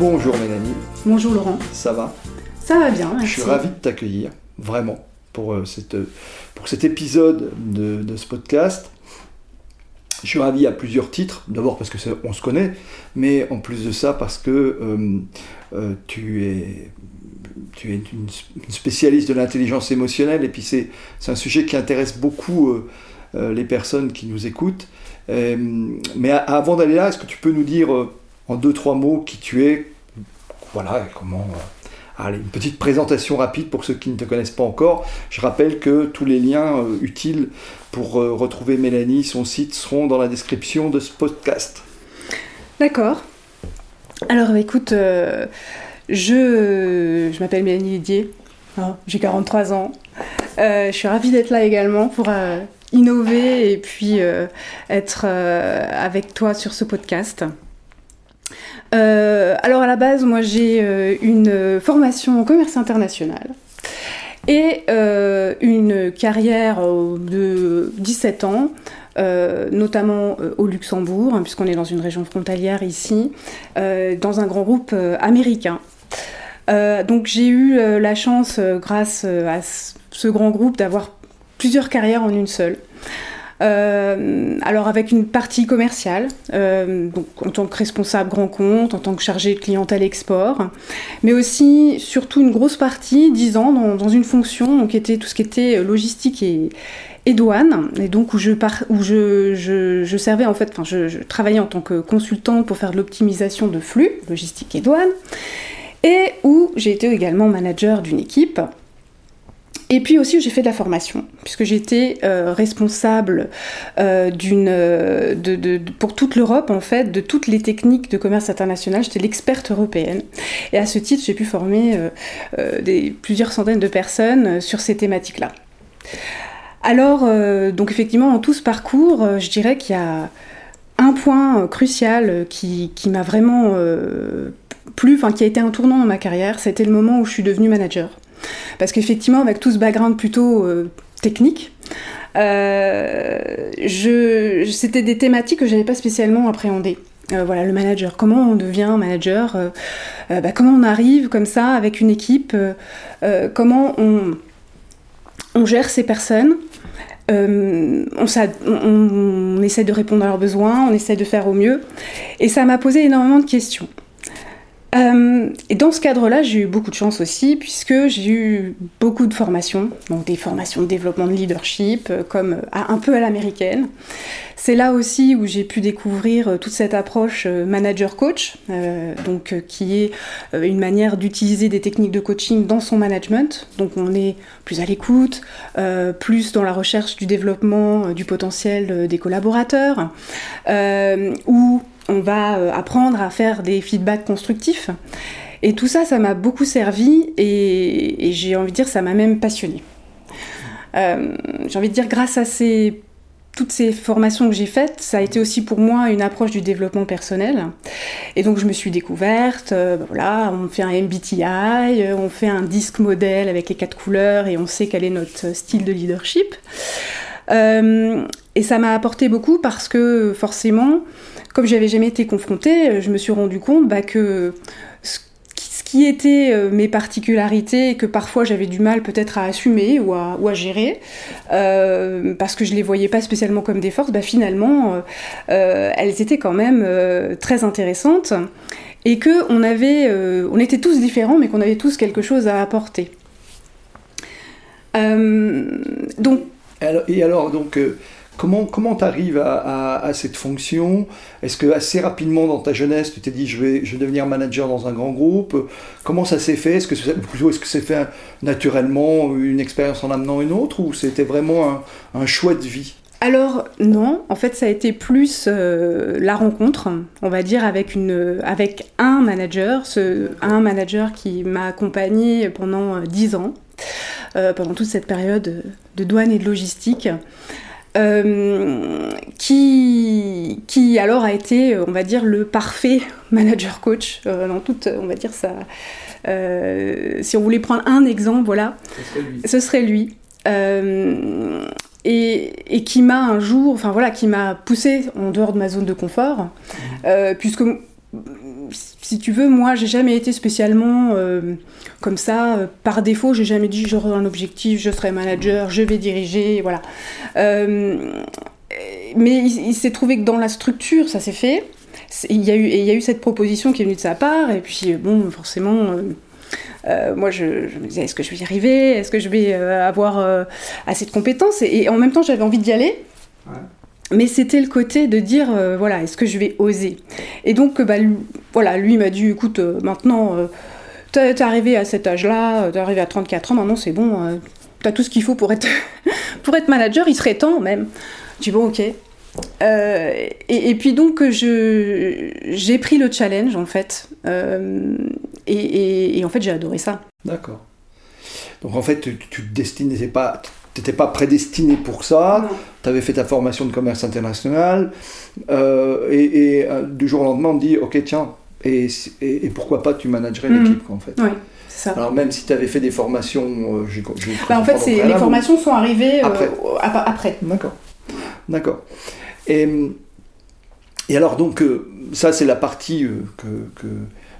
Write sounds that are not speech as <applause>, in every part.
Bonjour Mélanie. Bonjour Laurent. Ça va? Ça va bien, Je suis ravi de t'accueillir, vraiment, pour, euh, cette, pour cet épisode de, de, ce podcast. Je suis ravi à plusieurs titres. D'abord parce que on se connaît, mais en plus de ça parce que euh, euh, tu es tu es une, spécialiste de l'intelligence émotionnelle et puis c'est un sujet qui intéresse beaucoup euh, euh, les personnes qui nous écoutent. Euh, mais avant d'aller là, est-ce que tu peux nous dire en deux, trois mots qui tu es Voilà, comment. Allez, une petite présentation rapide pour ceux qui ne te connaissent pas encore. Je rappelle que tous les liens utiles pour retrouver Mélanie, son site, seront dans la description de ce podcast. D'accord. Alors écoute, euh, je, m'appelle Mélanie Didier, hein, j'ai 43 ans. Euh, je suis ravie d'être là également pour euh, innover et puis euh, être euh, avec toi sur ce podcast. Euh, alors à la base, moi j'ai une formation en commerce international et une carrière de 17 ans euh, notamment euh, au Luxembourg, hein, puisqu'on est dans une région frontalière ici, euh, dans un grand groupe américain. donc j'ai eu la chance, grâce à ce grand groupe, d'avoir plusieurs carrières en une seule. Euh, alors avec une partie commerciale, euh, donc en tant que responsable grand compte, en tant que chargé de clientèle export, mais aussi surtout une grosse partie, 10 ans, dans, une fonction qui était tout ce qui était logistique et, douane, et donc où je servais en fait, enfin je, je, travaillais en tant que consultant pour faire de l'optimisation de flux, logistique et douane, et où j'ai été également manager d'une équipe. Et puis aussi j'ai fait de la formation, puisque j'étais euh, responsable euh, d'une, de, pour toute l'Europe en fait, de toutes les techniques de commerce international. J'étais l'experte européenne. Et à ce titre, j'ai pu former euh, euh plusieurs centaines de personnes sur ces thématiques-là. Alors, euh, donc effectivement, en tout ce parcours, euh, je dirais qu'il y a un point euh, crucial qui, qui m'a vraiment euh, plu, enfin qui a été un tournant dans ma carrière, c'était le moment où je suis devenue manager. Parce qu'effectivement, avec tout ce background plutôt euh, technique, c'était des thématiques que je n'avais pas spécialement appréhendées. Euh, voilà, le manager. Comment on devient manager euh, euh, bah, Comment on arrive comme ça avec une équipe Comment on, gère ces personnes euh, on, on, on, essaie de répondre à leurs besoins, on essaie de faire au mieux. Et ça m'a posé énormément de questions. Euh, et dans ce cadre-là, j'ai eu beaucoup de chance aussi, puisque j'ai eu beaucoup de formations, donc des formations de développement de leadership, euh, comme à, un peu à l'américaine. C'est là aussi où j'ai pu découvrir euh, toute cette approche euh, manager-coach, euh, donc qui est une manière d'utiliser des techniques de coaching dans son management. Donc on est plus à l'écoute, euh, plus dans la recherche du développement du potentiel des collaborateurs, où on va apprendre à faire des feedbacks constructifs. Et tout ça, ça m'a beaucoup servi et, j'ai envie de dire, ça m'a même passionné. Euh, j'ai envie de dire, grâce à ces toutes ces formations que j'ai faites, ça a été aussi pour moi une approche du développement personnel. Et donc je me suis découverte, euh, voilà, on fait un MBTI, euh, on fait un disque modèle avec les quatre couleurs et on sait quel est notre style de leadership. Euh, et ça m'a apporté beaucoup parce que forcément, comme j'avais jamais été confrontée, je me suis rendu compte bah, que qui étaient euh, mes particularités que parfois j'avais du mal peut-être à assumer ou à, gérer, euh, parce que je les voyais pas spécialement comme des forces, bah finalement, euh, euh elles étaient quand même euh, très intéressantes et que on avait, euh, on était tous différents, mais qu'on avait tous quelque chose à apporter. donc. Et alors donc Comment comment t'arrives à, à, à, cette fonction? Est-ce que assez rapidement dans ta jeunesse, tu t'es dit je vais, je vais devenir manager dans un grand groupe? Comment ça s'est fait? Est-ce que plutôt est-ce que c'est fait naturellement une expérience en amenant une autre ou c'était vraiment un, un, choix de vie? Alors non, en fait ça a été plus euh, la rencontre, on va dire avec une avec un manager, ce, un manager qui m'a accompagné pendant euh, dix ans, euh, pendant toute cette période de douane et de logistique. Qui, qui alors a été, on va dire, le parfait <laughs> manager coach dans toute, on va dire ça. si on voulait prendre un exemple, voilà, ce serait lui. Ce serait lui et, qui m'a un jour, enfin voilà, qui m'a poussé en dehors de ma zone de confort, mmh. euh, puisque si tu veux, moi, j'ai jamais été spécialement euh, comme ça, euh, par défaut, j'ai jamais dit j'aurai un objectif, je serai manager, je vais diriger, voilà. mais il, s'est trouvé que dans la structure, ça s'est fait. Il y, a eu, cette proposition qui est venue de sa part, et puis bon, forcément euh, moi, je, me disais, est-ce que je vais y arriver? Est-ce que je vais euh, avoir euh, assez de compétences? Et, en même temps, j'avais envie d'y aller. Mais c'était le côté de dire, voilà, est-ce que je vais oser? Et donc, bah, lui, voilà, lui m'a dit, écoute, maintenant, t'es arrivé à cet âge-là, t'es arrivé à 34 ans, maintenant c'est bon, t'as tout ce qu'il faut pour être, <laughs> pour être manager, il serait temps même. Dis, bon, ok. et, puis donc, j'ai pris le challenge, en fait. Et, en fait, j'ai adoré ça. D'accord. Donc en fait, tu, tu te destinais pas, t'étais pas prédestiné pour ça. Tu avais fait ta formation de commerce international euh, et, euh, du jour au lendemain, on te dit, ok, tiens, et, et, pourquoi pas tu managerais mhm. l'équipe en fait. Oui. Ça. Alors même si tu avais fait des formations, euh, j'ai, bah, en fait, les formations sont arrivées après. après. D'accord, d'accord. Et, et alors donc ça c'est la partie que, que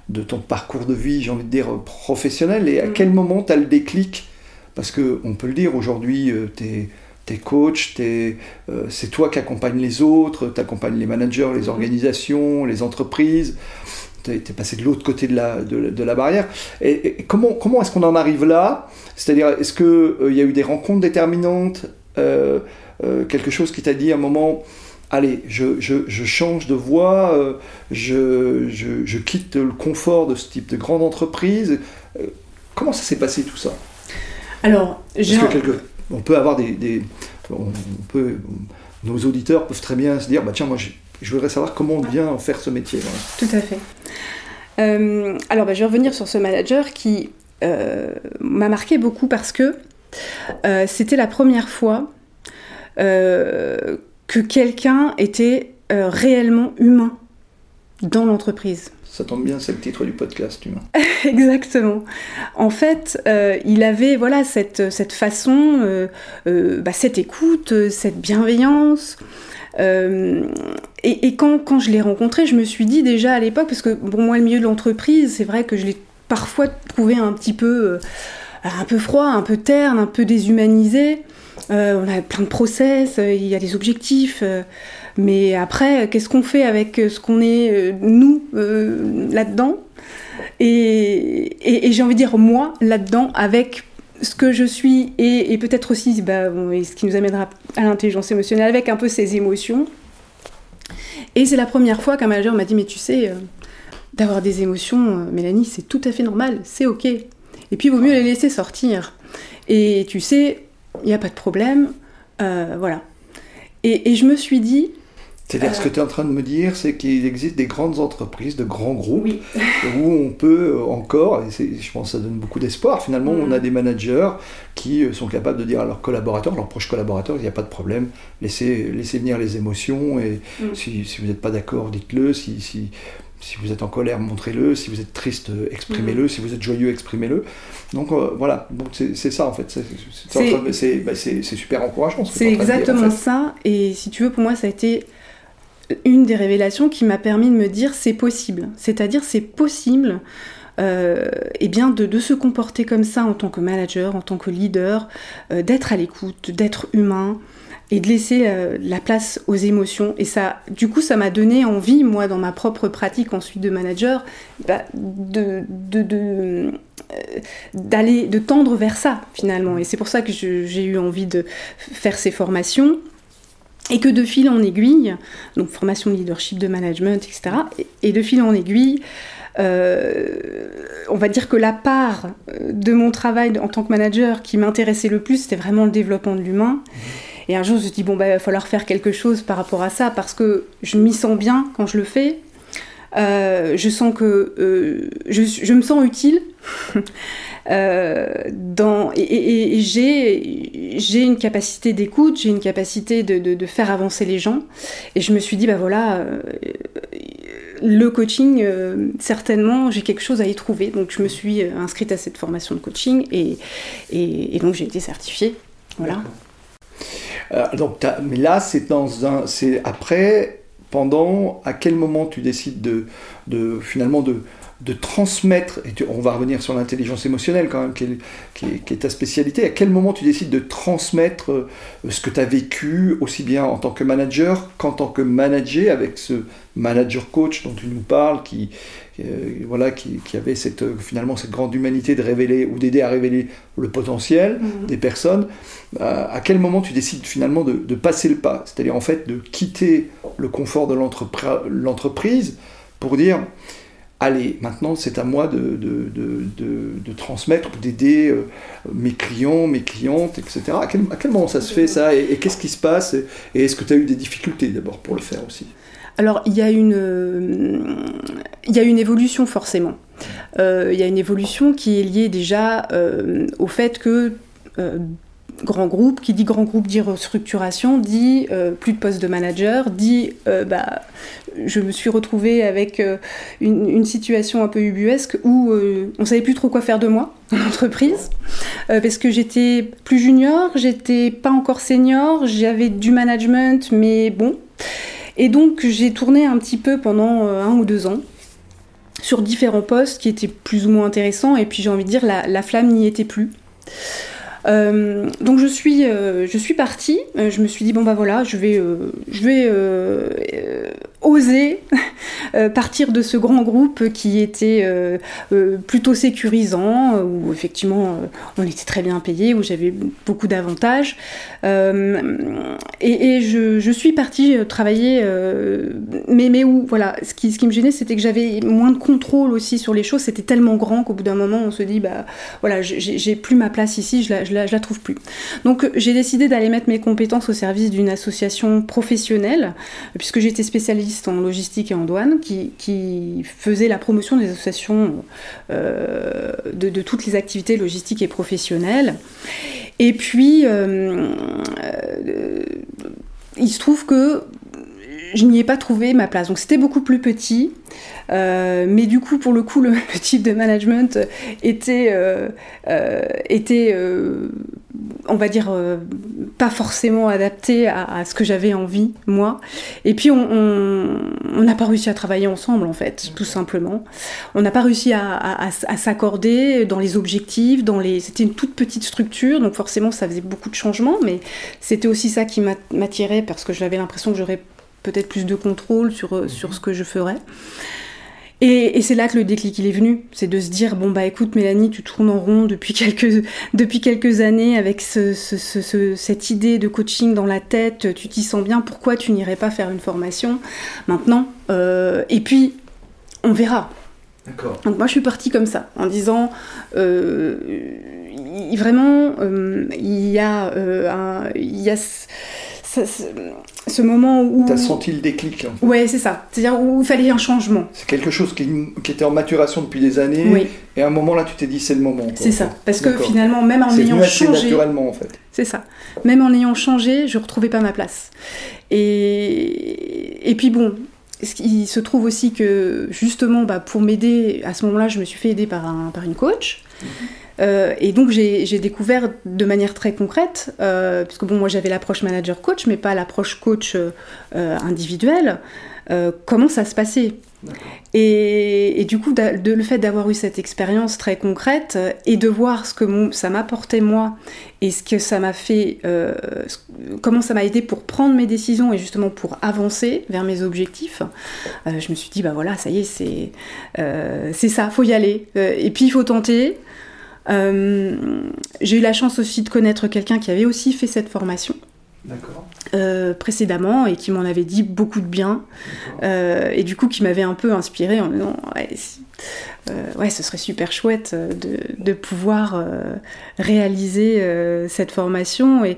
de ton parcours de vie, j'ai envie de dire, professionnel, et à mm. quel moment tu as le déclic Parce qu'on peut le dire, aujourd'hui, euh, tu es, coach, euh, c'est toi qui accompagnes les autres, tu accompagnes les managers, les mm. organisations, les entreprises, tu es, passé de l'autre côté de la, de, la barrière. Et, comment, comment est-ce qu'on en arrive là? C'est-à-dire, est-ce qu'il euh, y a eu des rencontres déterminantes? Quelque chose qui t'a dit à un moment allez, je, change de voie, euh, je, quitte le confort de ce type de grande entreprise? Comment ça s'est passé tout ça? Alors, on peut avoir des, on peut, nos auditeurs peuvent très bien se dire, bah tiens, moi, je, voudrais savoir comment on vient faire ce métier. Tout à fait. Euh, alors, bah, je vais revenir sur ce manager qui m'a marqué beaucoup parce que c'était la première fois que quelqu'un était euh, réellement humain dans l'entreprise. Ça tombe bien, c'est le titre du podcast, humain. <laughs> Exactement. En fait, euh, il avait voilà cette, cette façon, euh, bah, cette écoute, cette bienveillance. et, quand, quand, je l'ai rencontré, je me suis dit déjà à l'époque, parce que bon, moi, le milieu de l'entreprise, c'est vrai que je l'ai parfois trouvé un petit peu, un peu froid, un peu terne, un peu déshumanisé. Euh, on a plein de process, euh, il y a des objectifs. Euh, mais après, qu'est-ce qu'on fait avec ce qu'on est, nous, là-dedans? Et, j'ai envie de dire, moi, là-dedans, avec ce que je suis et, peut-être aussi bah, ce qui nous amènera à l'intelligence émotionnelle, avec un peu ses émotions. Et c'est la première fois qu'un manager m'a dit, mais tu sais, d'avoir des émotions, Mélanie, c'est tout à fait normal, c'est ok. Et puis, il vaut mieux les laisser sortir. Et tu sais, il n'y a pas de problème, euh, voilà. Et, je me suis dit... C'est-à-dire, ce que tu es en train de me dire, c'est qu'il existe des grandes entreprises, de grands groupes, <laughs> où on peut encore, et je pense que ça donne beaucoup d'espoir, finalement, on a mm. des managers qui euh, sont capables de dire à leurs collaborateurs, leurs proches collaborateurs, il n'y a pas de problème, laissez, laissez venir les émotions, et mm. si, si, vous n'êtes pas d'accord, dites-le, si, si, si vous êtes en colère, montrez-le. Si vous êtes triste, exprimez-le. Mm. Si vous êtes joyeux, exprimez-le. Donc euh, voilà, c'est ça en fait. Bah, c'est super encourageant. C'est exactement ça. Et si tu veux, pour moi, ça a été une des révélations qui m'a permis de me dire c'est possible. C'est-à-dire c'est possible. Euh, eh bien de, se comporter comme ça en tant que manager, en tant que leader, euh, d'être à l'écoute, d'être humain, et de laisser euh, la place aux émotions. Et ça, du coup, ça m'a donné envie, moi, dans ma propre pratique ensuite de manager, bah, de, d'aller, de tendre vers ça finalement. Et c'est pour ça que j'ai eu envie de faire ces formations. Et que de fil en aiguille, donc formation de leadership, de management, etc., et de fil en aiguille, euh, on va dire que la part de mon travail en tant que manager qui m'intéressait le plus, c'était vraiment le développement de l'humain. Et un jour, je me suis dit, bon, bah, il va falloir faire quelque chose par rapport à ça, parce que je m'y sens bien quand je le fais. Euh, je sens que euh, je, me sens utile. <laughs> euh, dans, et, et, j'ai une capacité d'écoute, j'ai une capacité de, de, faire avancer les gens. Et je me suis dit, bah voilà, le coaching, certainement, j'ai quelque chose à y trouver. Donc je me suis inscrite à cette formation de coaching et, et, donc j'ai été certifiée. Voilà. Donc, mais là, c'est dans c'est après pendant, à quel moment tu décides de, finalement de, de transmettre, et tu, on va revenir sur l'intelligence émotionnelle quand même, qui est, qui, est, qui est, ta spécialité, à quel moment tu décides de transmettre euh, ce que tu as vécu, aussi bien en tant que manager qu'en tant que manager, avec ce manager coach dont tu nous parles, qui, euh, voilà, qui, qui, avait cette, finalement cette grande humanité de révéler ou d'aider à révéler le potentiel mmh. des personnes. Euh, à quel moment tu décides finalement de, de passer le pas C'est-à-dire en fait de quitter le confort de l'entreprise pour dire allez, maintenant c'est à moi de, de, de, de transmettre, d'aider euh, mes clients, mes clientes, etc. À quel, moment ça se fait ça Et, qu'est-ce qui se passe Et, est-ce que tu as eu des difficultés d'abord pour le faire aussi? Alors, il y, a une, il y a une évolution forcément. Euh, il y a une évolution qui est liée déjà euh, au fait que grand groupe, qui dit grand groupe dit restructuration, dit euh, plus de poste de manager, dit euh, bah, je me suis retrouvée avec euh, une, situation un peu ubuesque où on savait plus trop quoi faire de moi <laughs> en entreprise, parce que j'étais plus junior, j'étais pas encore senior, j'avais du management, mais bon. Et donc j'ai tourné un petit peu pendant un ou deux ans sur différents postes qui étaient plus ou moins intéressants, et puis j'ai envie de dire la flamme n'y était plus. Euh, donc je suis, euh, je suis partie. Euh, je me suis dit bon bah voilà, je vais, euh, je vais oser <laughs> partir de ce grand groupe qui était plutôt sécurisant, où effectivement on était très bien payé, où j'avais beaucoup d'avantages. et, je, suis partie travailler, mais où voilà, ce qui, me gênait, c'était que j'avais moins de contrôle aussi sur les choses. C'était tellement grand qu'au bout d'un moment on se dit bah voilà, j'ai plus ma place ici, je la, je la, trouve plus. Donc j'ai décidé d'aller mettre mes compétences au service d'une association professionnelle, puisque j'étais en logistique et en douane, qui, qui faisait la promotion des associations euh, de, de, toutes les activités logistiques et professionnelles. Et puis, euh, euh, il se trouve que je n'y ai pas trouvé ma place. Donc c'était beaucoup plus petit. Euh, mais du coup, pour le coup, le, <laughs> type de management était, euh, euh, était on va dire, pas forcément adapté à, ce que j'avais envie, moi. Et puis, on n'a pas réussi à travailler ensemble, en fait, tout simplement. On n'a pas réussi à, à, à s'accorder dans les objectifs, dans les... C'était une toute petite structure, donc forcément, ça faisait beaucoup de changements, mais c'était aussi ça qui m'attirait, parce que j'avais l'impression que j'aurais peut-être plus de contrôle sur, mmh. sur ce que je ferais. Et, et c'est là que le déclic il est venu, c'est de se dire bon bah écoute Mélanie, tu tournes en rond depuis quelques <laughs> depuis quelques années avec ce, ce, ce, cette idée de coaching dans la tête, tu t'y sens bien, pourquoi tu n'irais pas faire une formation maintenant euh, Et puis on verra. Donc moi je suis partie comme ça, en disant euh, vraiment euh, il y a un, il y a ce, ce moment où... Tu as senti le déclic. En fait. Ouais, c'est ça. C'est-à-dire où il fallait un changement. C'est quelque chose qui, qui, était en maturation depuis des années. Oui. Et à un moment là, tu t'es dit c'est le moment. C'est ça. Parce que finalement, même en ayant changé... naturellement en fait. C'est ça. Même en ayant changé, je retrouvais pas ma place. Et, et puis bon, il se trouve aussi que justement, bah, pour m'aider, à ce moment-là, je me suis fait aider par, un, par une coach. Mm -hmm. Euh, et donc j'ai découvert de manière très concrète, euh, puisque bon moi j'avais l'approche manager coach, mais pas l'approche coach euh, individuelle, euh, comment ça se passait. Et, et, du coup, de, le fait d'avoir eu cette expérience très concrète et de voir ce que mon, ça m'apportait moi et ce que ça m'a fait, euh, comment ça m'a aidé pour prendre mes décisions et justement pour avancer vers mes objectifs, euh, je me suis dit, bah voilà, ça y est, c'est c'est ça, faut y aller. et puis il faut tenter. Euh, j'ai eu la chance aussi de connaître quelqu'un qui avait aussi fait cette formation. Euh, précédemment et qui m'en avait dit beaucoup de bien euh, et du coup qui m'avait un peu inspiré en me disant ouais, ouais ce serait super chouette de, de pouvoir réaliser cette formation et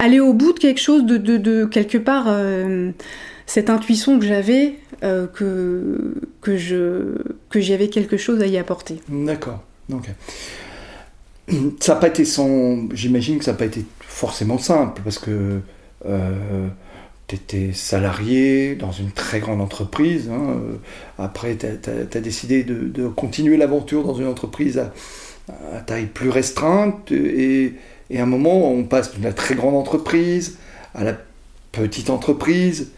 aller au bout de quelque chose, de, de, quelque part, cette intuition que j'avais, que, que, je, que j'avais quelque chose à y apporter. D'accord. Donc, ça n'a pas été sans. J'imagine que ça n'a pas été forcément simple parce que tu étais salarié dans une très grande entreprise. Hein, après, tu as, décidé de, continuer l'aventure dans une entreprise à, taille plus restreinte. Et, à un moment, on passe de la très grande entreprise à la petite entreprise,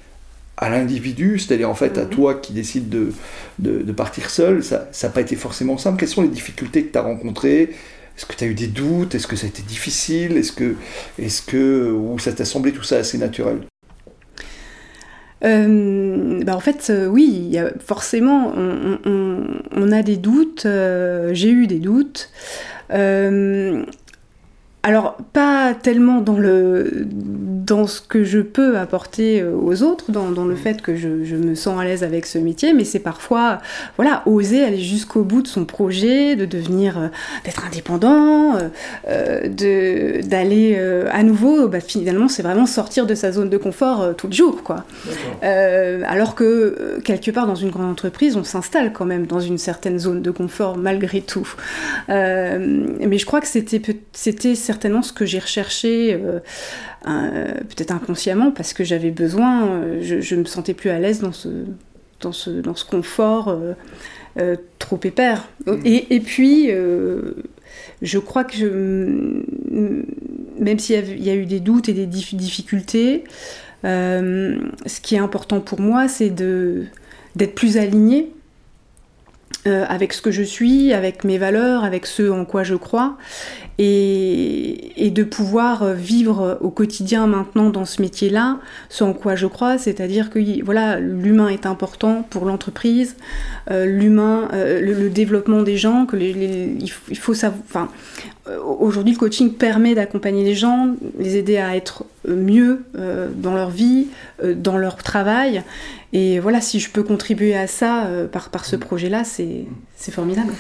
à l'individu, c'est-à-dire en fait à mhm. toi qui décides de, de, partir seul. Ça n'a pas été forcément simple. Quelles sont les difficultés que tu as rencontrées est-ce que tu as eu des doutes? Est-ce que ça a été difficile? Est-ce que, est-ce que, ou ça t'a semblé tout ça assez naturel? Euh, bah en fait, euh, oui, forcément, on, a des doutes. Euh, j'ai eu des doutes. Alors, pas tellement dans, le, dans ce que je peux apporter euh, aux autres, dans, dans le mm. fait que je, je, me sens à l'aise avec ce métier, mais c'est parfois, voilà, oser aller jusqu'au bout de son projet, de devenir, euh, d'être indépendant, euh, de, d'aller à nouveau, bah, finalement, c'est vraiment sortir de sa zone de confort tout le jour, quoi. alors que, quelque part, dans une grande entreprise, on s'installe quand même dans une certaine zone de confort, malgré tout. mais je crois que c'était, c'était certainement ce que j'ai recherché, euh, peut-être inconsciemment, parce que j'avais besoin, euh, je, me sentais plus à l'aise dans ce, dans, ce, dans ce confort euh, trop épais. Mm. Et, et, puis, je crois que je, même s'il y, a eu des doutes et des difficultés, ce qui est important pour moi, c'est d'être plus aligné avec ce que je suis, avec mes valeurs, avec ce en quoi je crois, et, de pouvoir vivre au quotidien maintenant dans ce métier-là, ce en quoi je crois, c'est-à-dire que voilà, l'humain est important pour l'entreprise, euh, l'humain, euh, le, développement des gens, que il faut savoir, euh, aujourd'hui le coaching permet d'accompagner les gens, les aider à être mieux dans leur vie, dans leur travail, et voilà, si je peux contribuer à ça par, par ce projet-là, c'est formidable.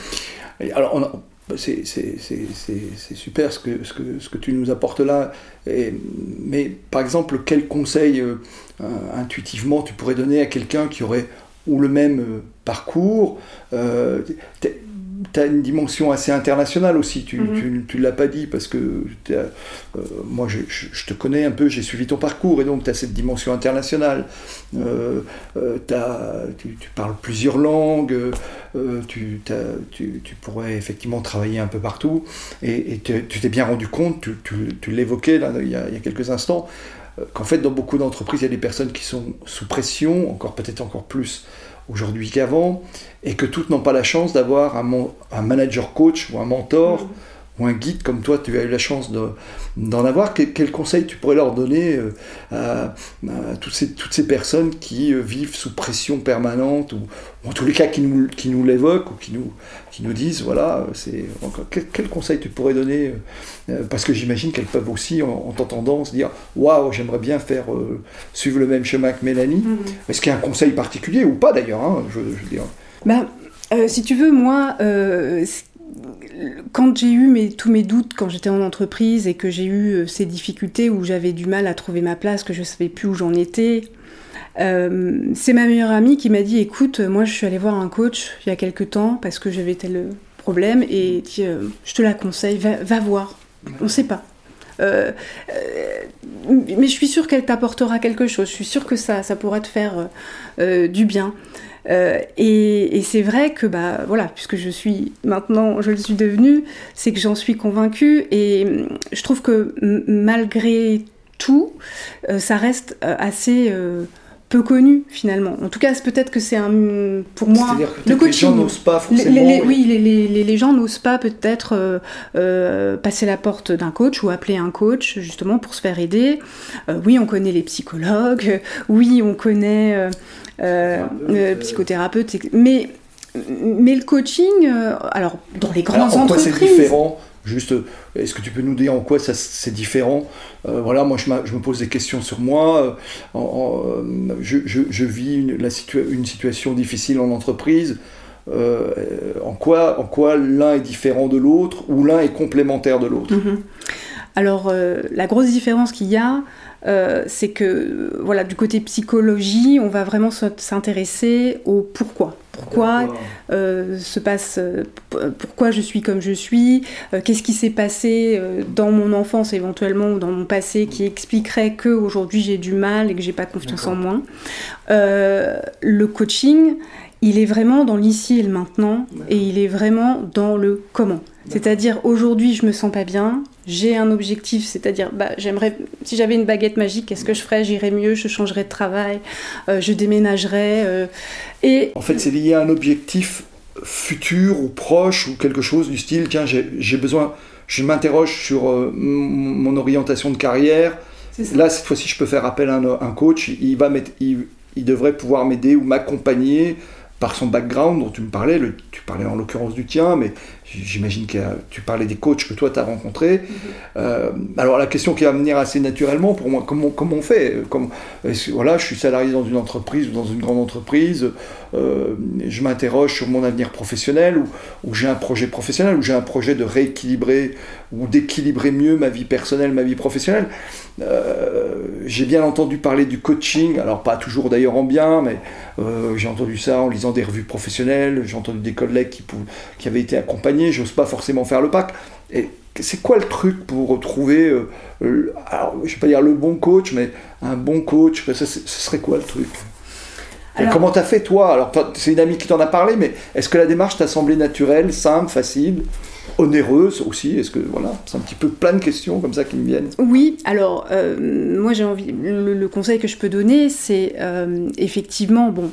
alors, on a c'est super ce que tu nous apportes là. mais par exemple, quel conseil euh, intuitivement tu pourrais donner à quelqu'un qui aurait ou le même euh, parcours euh, tu as une dimension assez internationale aussi, tu ne mhm. l'as pas dit parce que euh, moi je, te connais un peu, j'ai suivi ton parcours et donc tu as cette dimension internationale. Euh, euh, tu, parles plusieurs langues, tu, pourrais effectivement travailler un peu partout et, tu t'es bien rendu compte, tu, l'évoquais il, y a quelques instants, qu'en fait dans beaucoup d'entreprises il y a des personnes qui sont sous pression, encore peut-être encore plus aujourd'hui qu'avant, et que toutes n'ont pas la chance d'avoir un, manager coach ou un mentor mm ou un guide comme toi, tu as eu la chance d'en avoir, quel, quel, conseil tu pourrais leur donner euh, à, toutes, ces, toutes, ces, personnes qui euh, vivent sous pression permanente, ou, en tous les cas qui nous, qui nous l'évoquent, ou qui nous, qui nous disent, voilà, c'est quel, quel, conseil tu pourrais donner euh, Parce que j'imagine qu'elles peuvent aussi, en, t'entendant, se dire, waouh, j'aimerais bien faire suivre le même chemin que Mélanie. Mm-hmm. Est-ce qu'il y a un conseil particulier, ou pas d'ailleurs hein, je, je, dire. Ben, si tu veux, moi, quand j'ai eu tous mes doutes quand j'étais en entreprise et que j'ai eu euh, ces difficultés où j'avais du mal à trouver ma place, que je ne savais plus où j'en étais, euh, c'est ma meilleure amie qui m'a dit écoute, moi je suis allée voir un coach il y a quelques temps parce que j'avais tel problème et euh, je te la conseille, va, voir. On ne sait pas. mais je suis sûre qu'elle t'apportera quelque chose. Je suis sûre que ça, ça pourra te faire du bien. Euh, et, c'est vrai que, bah, voilà, puisque je suis maintenant, je le suis devenue, c'est que j'en suis convaincue. Et hum, je trouve que malgré tout, euh, ça reste euh, assez peu connu finalement. En tout cas, peut-être que c'est un pour moi le coaching. Les gens n'osent pas forcément. oui, les, les, gens n'osent pas peut-être passer la porte d'un coach ou appeler un coach justement pour se faire aider. oui, on connaît les psychologues. Oui, on connaît euh, euh, psychothérapeute, mais mais le coaching, euh, alors dans les grandes alors, en entreprises. Quoi Juste, est-ce que tu peux nous dire en quoi ça c'est différent? Voilà, moi je, me pose des questions sur moi. je, je, je, vis une, situation difficile en entreprise. en quoi, en quoi l'un est différent de l'autre ou l'un est complémentaire de l'autre? Mm-hmm. Alors, la grosse différence qu'il y a, c'est que, voilà, du côté psychologie, on va vraiment s'intéresser au pourquoi pourquoi euh, se passe, euh, pourquoi je suis comme je suis, euh, qu'est-ce qui s'est passé dans mon enfance éventuellement ou dans mon passé qui expliquerait que aujourd'hui j'ai du mal et que j'ai pas confiance en moi. le coaching, il est vraiment dans l'ici et le maintenant et il est vraiment dans le comment. C'est-à-dire aujourd'hui je me sens pas bien, j'ai un objectif, c'est-à-dire bah, j'aimerais, si j'avais une baguette magique, qu'est-ce que je ferais? J'irais mieux, je changerais de travail, euh, je déménagerais. Euh, et en fait, c'est lié à un objectif futur ou proche ou quelque chose du style tiens, j'ai besoin, je m'interroge sur euh, mon orientation de carrière. Là, cette fois-ci, je peux faire appel à un, coach. Il va il, il devrait pouvoir m'aider ou m'accompagner par son background dont tu me parlais, tu parlais en l'occurrence du tien, mais j'imagine que tu parlais des coachs que toi tu as rencontrés. Euh, alors la question qui va venir assez naturellement pour moi, comment, comment on fait? Comment, Voilà, je suis salarié dans une entreprise ou dans une grande entreprise, euh, je m'interroge sur mon avenir professionnel ou, j'ai un projet professionnel ou j'ai un projet de rééquilibrer ou d'équilibrer mieux ma vie personnelle, ma vie professionnelle. Euh, j'ai bien entendu parler du coaching, alors pas toujours d'ailleurs en bien, mais j'ai entendu ça en lisant des revues professionnelles, j'ai entendu des collègues qui, qui avaient été accompagnés, j'ose pas forcément faire le pack. Et c'est quoi le truc pour trouver, euh, alors, je vais pas dire le bon coach, mais un bon coach, ce serait quoi le truc? Alors, comment t'as fait toi? Alors c'est une amie qui t'en a parlé, mais est-ce que la démarche t'a semblé naturelle, simple, facile onéreuse aussi? Est-ce que voilà, c'est un petit peu plein de questions comme ça qui me viennent. Oui, alors euh, moi j'ai envie. Le, conseil que je peux donner, c'est euh, effectivement bon.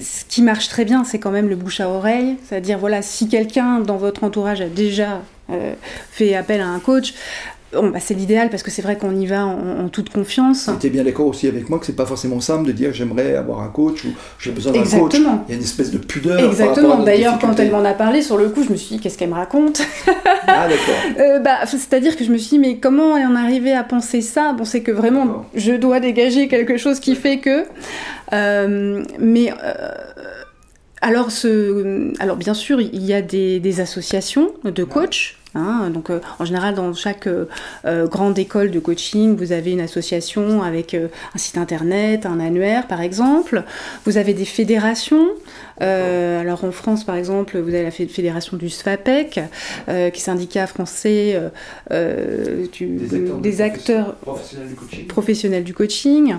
Ce qui marche très bien, c'est quand même le bouche à oreille, c'est-à-dire voilà, si quelqu'un dans votre entourage a déjà euh, fait appel à un coach, bah, c'est l'idéal parce que c'est vrai qu'on y va en, toute confiance. Tu es bien d'accord aussi avec moi que c'est pas forcément simple de dire j'aimerais avoir un coach ou j'ai besoin d'un coach. Il y a une espèce de pudeur. Exactement. D'ailleurs, quand elle m'en a parlé, sur le coup, je me suis dit qu'est-ce qu'elle me raconte? Ah, d'accord. <laughs> Euh, bah, C'est-à-dire que je me suis dit mais comment est en arrivé à penser ça? Bon, c'est que vraiment, je dois dégager quelque chose qui fait que. Euh, mais. Euh, alors, ce, alors, bien sûr, il y a des, des associations de coachs Hein. donc, euh, en général, dans chaque euh, euh, grande école de coaching, vous avez une association avec un site internet, un annuaire, par exemple. Vous avez des fédérations. alors, en France, par exemple, vous avez la fédération du SFAPEC, qui est syndicat français des acteurs, professionnels du coaching.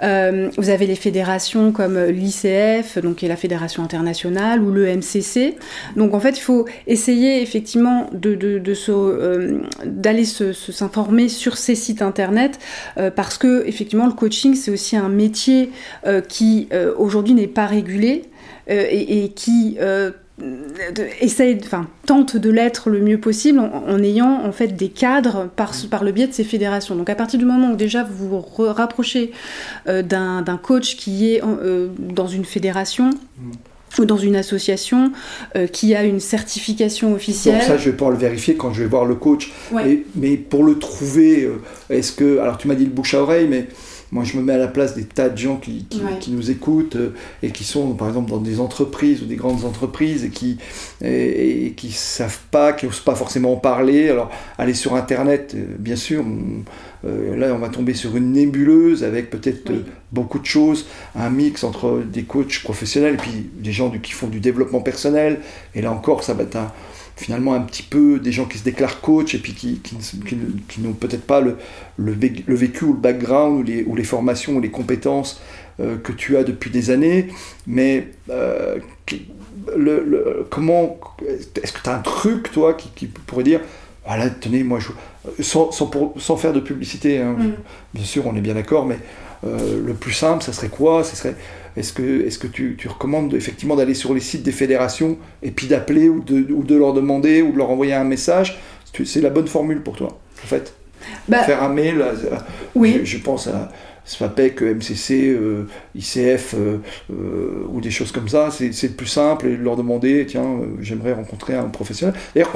vous avez les fédérations comme l'ICF, donc qui est la fédération internationale, ou le MCC. Donc, en fait, il faut essayer effectivement de de, euh, d'aller se, s'informer sur ces sites internet euh, parce que effectivement le coaching c'est aussi un métier euh, qui aujourd'hui n'est pas régulé et, qui essaye, enfin, tente de l'être le mieux possible en, ayant en fait des cadres par, par le biais de ces fédérations. Donc à partir du moment où déjà vous vous rapprochez d'un, coach qui est dans une fédération, mmh ou dans une association euh, qui a une certification officielle. Donc ça, je vais pouvoir le vérifier quand je vais voir le coach. mais pour le trouver, euh, est-ce que... Alors tu m'as dit le bouche à oreille, mais moi je me mets à la place des tas de gens qui, qui, nous écoutent euh, et qui sont par exemple dans des entreprises ou des grandes entreprises et qui et, qui savent pas, qui n'osent pas forcément en parler. Alors aller sur Internet, bien sûr, euh, là, on va tomber sur une nébuleuse avec peut-être euh, beaucoup de choses, un mix entre des coachs professionnels et puis des gens qui font du développement personnel. Et là encore, ça va être finalement un petit peu des gens qui se déclarent coach et puis qui, qui, n'ont peut-être pas le, le, vécu ou le background ou les, ou les formations ou les compétences euh, que tu as depuis des années. Mais le, comment est-ce que tu as un truc, toi, qui, qui pourrait dire voilà, tenez, moi, je, sans, sans, faire de publicité, hein, mm. bien sûr, on est bien d'accord, mais euh, le plus simple, ça serait quoi? Ce serait, Est-ce que, est -ce que tu, tu recommandes effectivement d'aller sur les sites des fédérations et puis d'appeler ou de, ou de leur demander ou de leur envoyer un message? C'est la bonne formule pour toi, en fait bah, Faire un mail, oui. je pense à SFAPEC, MCC, euh, ICF euh, euh, ou des choses comme ça, c'est le plus simple et leur demander tiens, j'aimerais rencontrer un professionnel. D'ailleurs,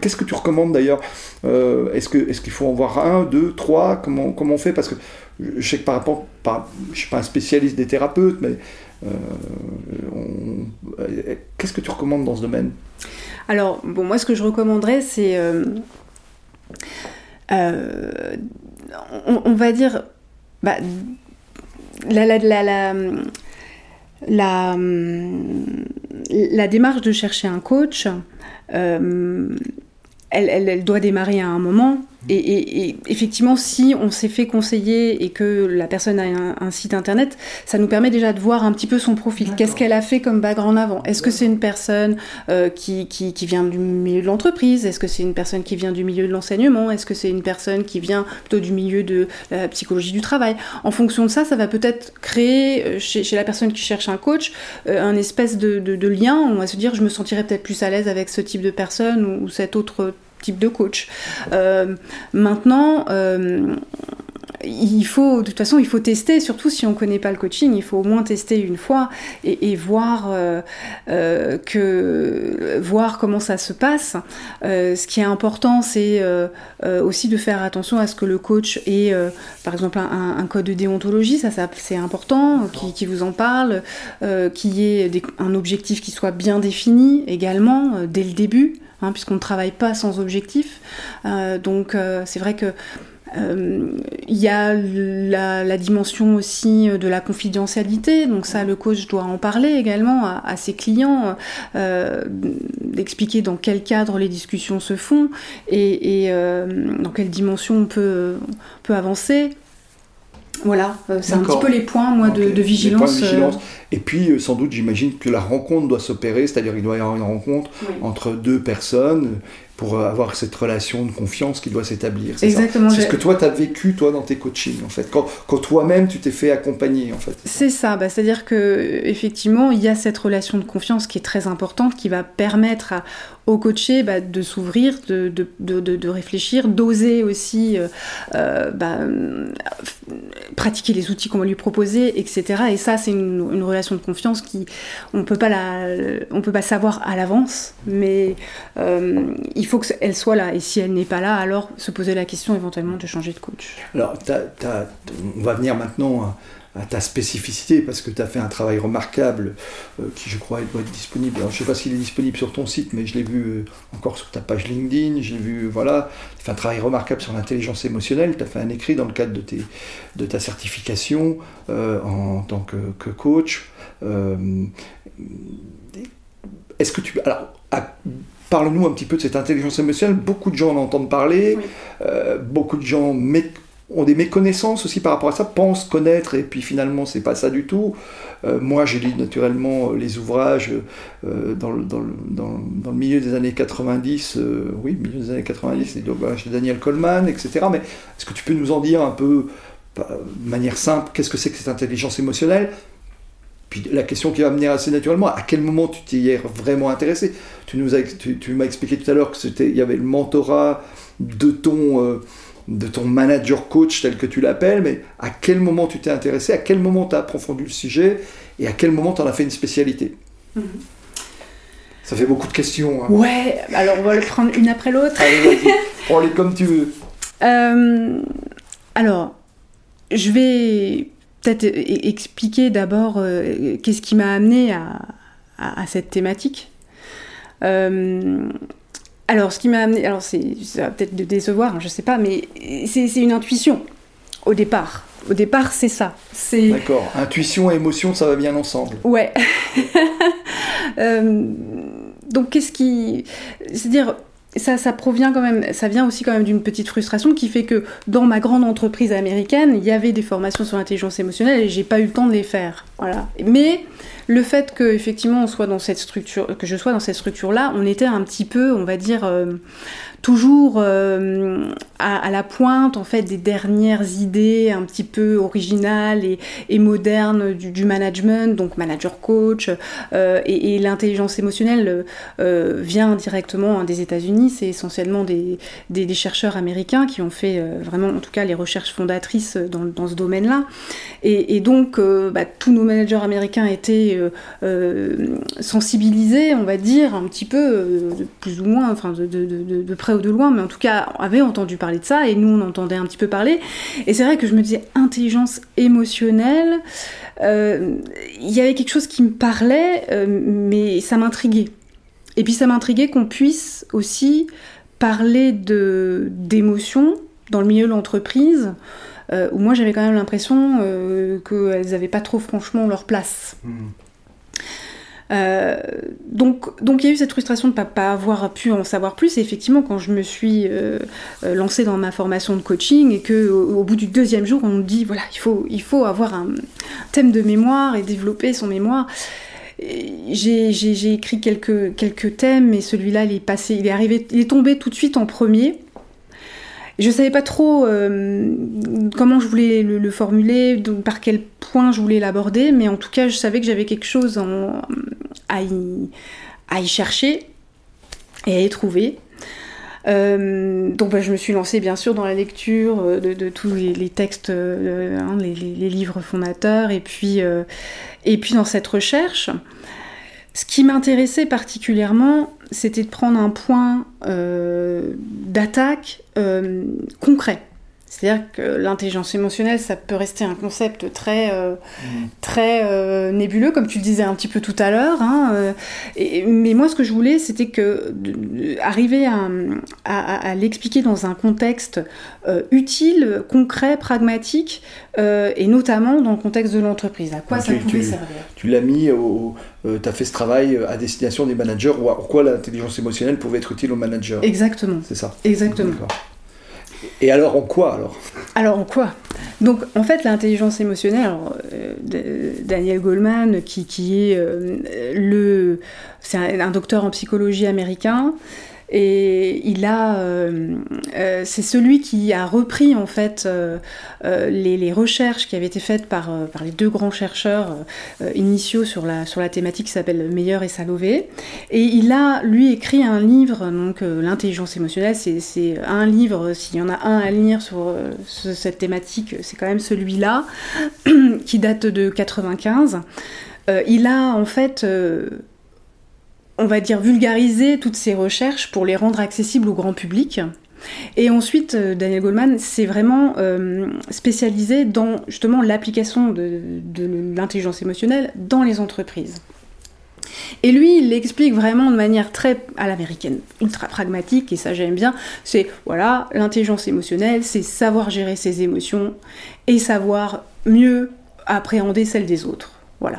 qu'est-ce que tu recommandes d'ailleurs Est-ce que est-ce qu'il faut en voir un, deux, trois Comment comment on fait? Parce que je sais que par rapport, par, je suis pas un spécialiste des thérapeutes, mais qu'est-ce que tu recommandes dans ce domaine? Alors bon, moi ce que je recommanderais, c'est on, va dire, bah, la, la, la, la, la, démarche de chercher un coach, elle, elle, elle, doit démarrer à un moment. Et, effectivement, si on s'est fait conseiller et que la personne a un, site internet, ça nous permet déjà de voir un petit peu son profil. Qu'est-ce qu'elle a fait comme background avant? Est-ce que c'est une personne euh, qui, qui, qui, vient du milieu de l'entreprise? Est-ce que c'est une personne qui vient du milieu de l'enseignement? Est-ce que c'est une personne qui vient plutôt du milieu de la psychologie du travail? En fonction de ça, ça va peut-être créer euh, chez, chez, la personne qui cherche un coach euh, un espèce de, de, de, lien. On va se dire, je me sentirais peut-être plus à l'aise avec ce type de personne ou, ou cet autre type de coach. Euh, maintenant, euh, il faut, de toute façon, il faut tester, surtout si on ne connaît pas le coaching, il faut au moins tester une fois et, voir, euh, voir comment ça se passe. ce qui est important, c'est aussi de faire attention à ce que le coach ait, par exemple, un, code de déontologie, ça, ça c'est important, qui, vous en parle, qu'il y ait un objectif qui soit bien défini également dès le début. Hein, puisqu'on ne travaille pas sans objectif. Euh, donc euh, c'est vrai que euh, il y a la, dimension aussi de la confidentialité, donc ça le coach doit en parler également à, ses clients, d'expliquer dans quel cadre les discussions se font et, dans quelle dimension on peut, on peut avancer. Voilà, euh, c'est un petit peu les points, moi, de, vigilance. Euh. Et puis, euh, sans doute, j'imagine que la rencontre doit s'opérer, c'est-à-dire qu'il doit y avoir une rencontre entre deux personnes pour avoir cette relation de confiance qui doit s'établir. C'est Exactement. C'est ce que toi, tu as vécu, toi, dans tes coachings, en fait, quand, quand toi-même, tu t'es fait accompagner, en fait. C'est ça, bah, c'est-à-dire que effectivement, il y a cette relation de confiance qui est très importante, qui va permettre à, au coaché bah, de s'ouvrir, de, de, de, réfléchir, d'oser aussi euh, euh, bah, pratiquer les outils qu'on va lui proposer, etc. Et ça, c'est une, relation de confiance qui, on peut pas la, on peut pas savoir à l'avance, mais euh, il faut qu'elle soit là. Et si elle n'est pas là, alors se poser la question éventuellement de changer de coach. Alors, on va venir maintenant ta spécificité, parce que tu as fait un travail remarquable euh, qui, je crois, doit être disponible. Alors, je ne sais pas s'il est disponible sur ton site, mais je l'ai vu euh, encore sur ta page LinkedIn. J'ai vu, voilà, tu as fait un travail remarquable sur l'intelligence émotionnelle. Tu as fait un écrit dans le cadre de, tes, de ta certification euh, en, tant que, coach. Est-ce que tu. Alors, Parle-nous un petit peu de cette intelligence émotionnelle. Beaucoup de gens en entendent parler, beaucoup de gens ont des méconnaissances aussi par rapport à ça, pensent connaître, et puis finalement c'est pas ça du tout. Euh, moi j'ai lu naturellement les ouvrages euh, dans, le, milieu des années 90, euh, oui, milieu des années 90, les ouvrages de Daniel Coleman, etc. Mais est-ce que tu peux nous en dire un peu, de manière simple, qu'est-ce que c'est que cette intelligence émotionnelle? Puis la question qui va venir assez naturellement, à quel moment tu t'y es vraiment intéressé? Tu, nous tu, tu m'as expliqué tout à l'heure qu'il y avait le mentorat de ton de ton manager coach tel que tu l'appelles, mais à quel moment tu t'es intéressé, à quel moment tu as approfondi le sujet et à quel moment tu en as fait une spécialité? Mhm. Ça fait beaucoup de questions. Hein. Ouais, alors on va le prendre une après l'autre. Allez, vas-y, <laughs> prends-les comme tu veux. Euh, alors, je vais peut-être e-, e-, expliquer d'abord euh, qu'est-ce qui m'a amené à, à, cette thématique. Euh, alors, ce qui m'a amené, alors c'est, ça va peut-être de décevoir, hein, je sais pas, mais c'est, une intuition au départ. Au départ, c'est ça. C'est... D'accord. Intuition et émotion, ça va bien ensemble. Ouais. <laughs> Euh, donc, qu'est-ce qui, c'est-à-dire, ça, ça provient quand même, ça vient aussi quand même d'une petite frustration qui fait que dans ma grande entreprise américaine, il y avait des formations sur l'intelligence émotionnelle et j'ai pas eu le temps de les faire. Voilà. Mais le fait que effectivement on soit dans cette structure, que je sois dans cette structure-là, on était un petit peu, on va dire, euh, toujours euh, à, la pointe en fait des dernières idées un petit peu originales et, modernes du, management, donc manager coach euh, et, l'intelligence émotionnelle vient directement des États-Unis. C'est essentiellement des, chercheurs américains qui ont fait vraiment en tout cas les recherches fondatrices dans, dans ce domaine-là. Et, donc bah, tous nos managers américains étaient sensibilisés, on va dire, un petit peu, plus ou moins, de, de ou de loin, mais en tout cas, avait entendu parler de ça, et nous, on entendait un petit peu parler. Et c'est vrai que je me disais, intelligence émotionnelle, euh, il y avait quelque chose qui me parlait, euh, mais ça m'intriguait. Et puis ça m'intriguait qu'on puisse aussi parler d'émotions dans le milieu de l'entreprise, où moi j'avais quand même l'impression qu'elles n'avaient pas trop franchement leur place. Mmh. Euh, donc, donc il y a eu cette frustration de ne pas, avoir pu en savoir plus. Et effectivement, quand je me suis euh, euh, lancée dans ma formation de coaching et que au, bout du deuxième jour, on me dit voilà, il faut, il faut avoir un thème de mémoire et développer son mémoire. J'ai écrit quelques, quelques thèmes, et celui-là, il est passé, il est arrivé, il est tombé tout de suite en premier. Je savais pas trop euh, comment je voulais le, formuler, par quel point je voulais l'aborder, mais en tout cas, je savais que j'avais quelque chose à, y, chercher et à y trouver. Euh, donc bah, je me suis lancée bien sûr dans la lecture euh, de, tous les, textes, hein, les, livres fondateurs, et puis, et puis dans cette recherche. Ce qui m'intéressait particulièrement, c'était de prendre un point euh, d'attaque euh, concret. C'est-à-dire que l'intelligence émotionnelle, ça peut rester un concept très, euh, mmh. très euh, nébuleux, comme tu le disais un petit peu tout à l'heure. Hein, euh, mais moi, ce que je voulais, c'était que arriver à, à, l'expliquer dans un contexte utile, concret, pragmatique, et notamment dans le contexte de l'entreprise. À quoi ça pouvait servir? Tu l'as mis au, tu as fait ce travail à destination des managers, ou à quoi l'intelligence émotionnelle pouvait être utile aux managers? Exactement. C'est ça. Exactement. Et alors en quoi alors? Alors en quoi? Donc en fait l'intelligence émotionnelle, euh, Daniel Goleman qui, qui est euh, le, c'est un, docteur en psychologie américain, et il a, euh, euh, c'est celui qui a repris en fait euh, les, recherches qui avaient été faites par, par les deux grands chercheurs initiaux sur la, sur la thématique qui s'appelle Meilleur et Salové. Et il a, lui, écrit un livre, donc l'intelligence émotionnelle, c'est un livre, s'il y en a un à lire sur, cette thématique, c'est quand même celui-là, <clears throat> qui date de 95. il a en fait on va dire, vulgariser toutes ces recherches pour les rendre accessibles au grand public. Et ensuite, euh, Daniel Goldman s'est vraiment euh, spécialisé dans justement l'application de, l'intelligence émotionnelle dans les entreprises. Et lui, il l'explique vraiment de manière très à l'américaine, ultra pragmatique, et ça j'aime bien. C'est, voilà, l'intelligence émotionnelle, c'est savoir gérer ses émotions et savoir mieux appréhender celles des autres. Voilà.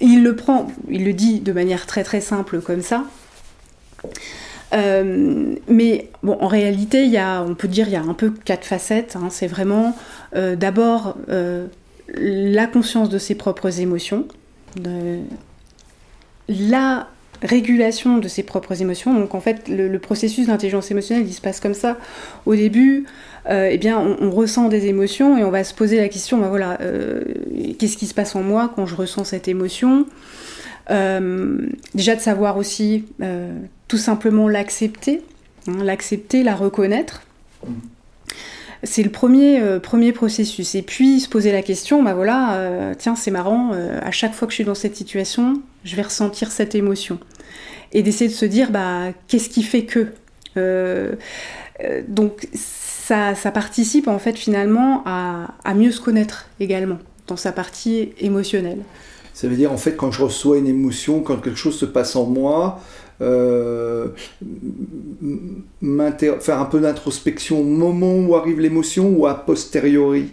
Il le prend, il le dit de manière très très simple comme ça. Euh, mais bon, en réalité, il y a, on peut dire, il y a un peu quatre facettes. Hein. C'est vraiment euh, d'abord euh, la conscience de ses propres émotions, la régulation de ses propres émotions. Donc en fait, le, processus d'intelligence émotionnelle, il se passe comme ça. Au début, euh, eh bien, on, ressent des émotions et on va se poser la question, ben voilà, euh, qu'est-ce qui se passe en moi quand je ressens cette émotion? Euh, Déjà de savoir aussi tout simplement l'accepter, hein, l'accepter, la reconnaître. C'est le premier, premier processus. Et puis se poser la question, bah voilà, tiens, c'est marrant, à chaque fois que je suis dans cette situation, je vais ressentir cette émotion. Et d'essayer de se dire, bah, qu'est-ce qui fait que Donc, ça, participe en fait finalement à, mieux se connaître également dans sa partie émotionnelle. Ça veut dire en fait quand je reçois une émotion, quand quelque chose se passe en moi, euh, faire un peu d'introspection au moment où arrive l'émotion ou a posteriori?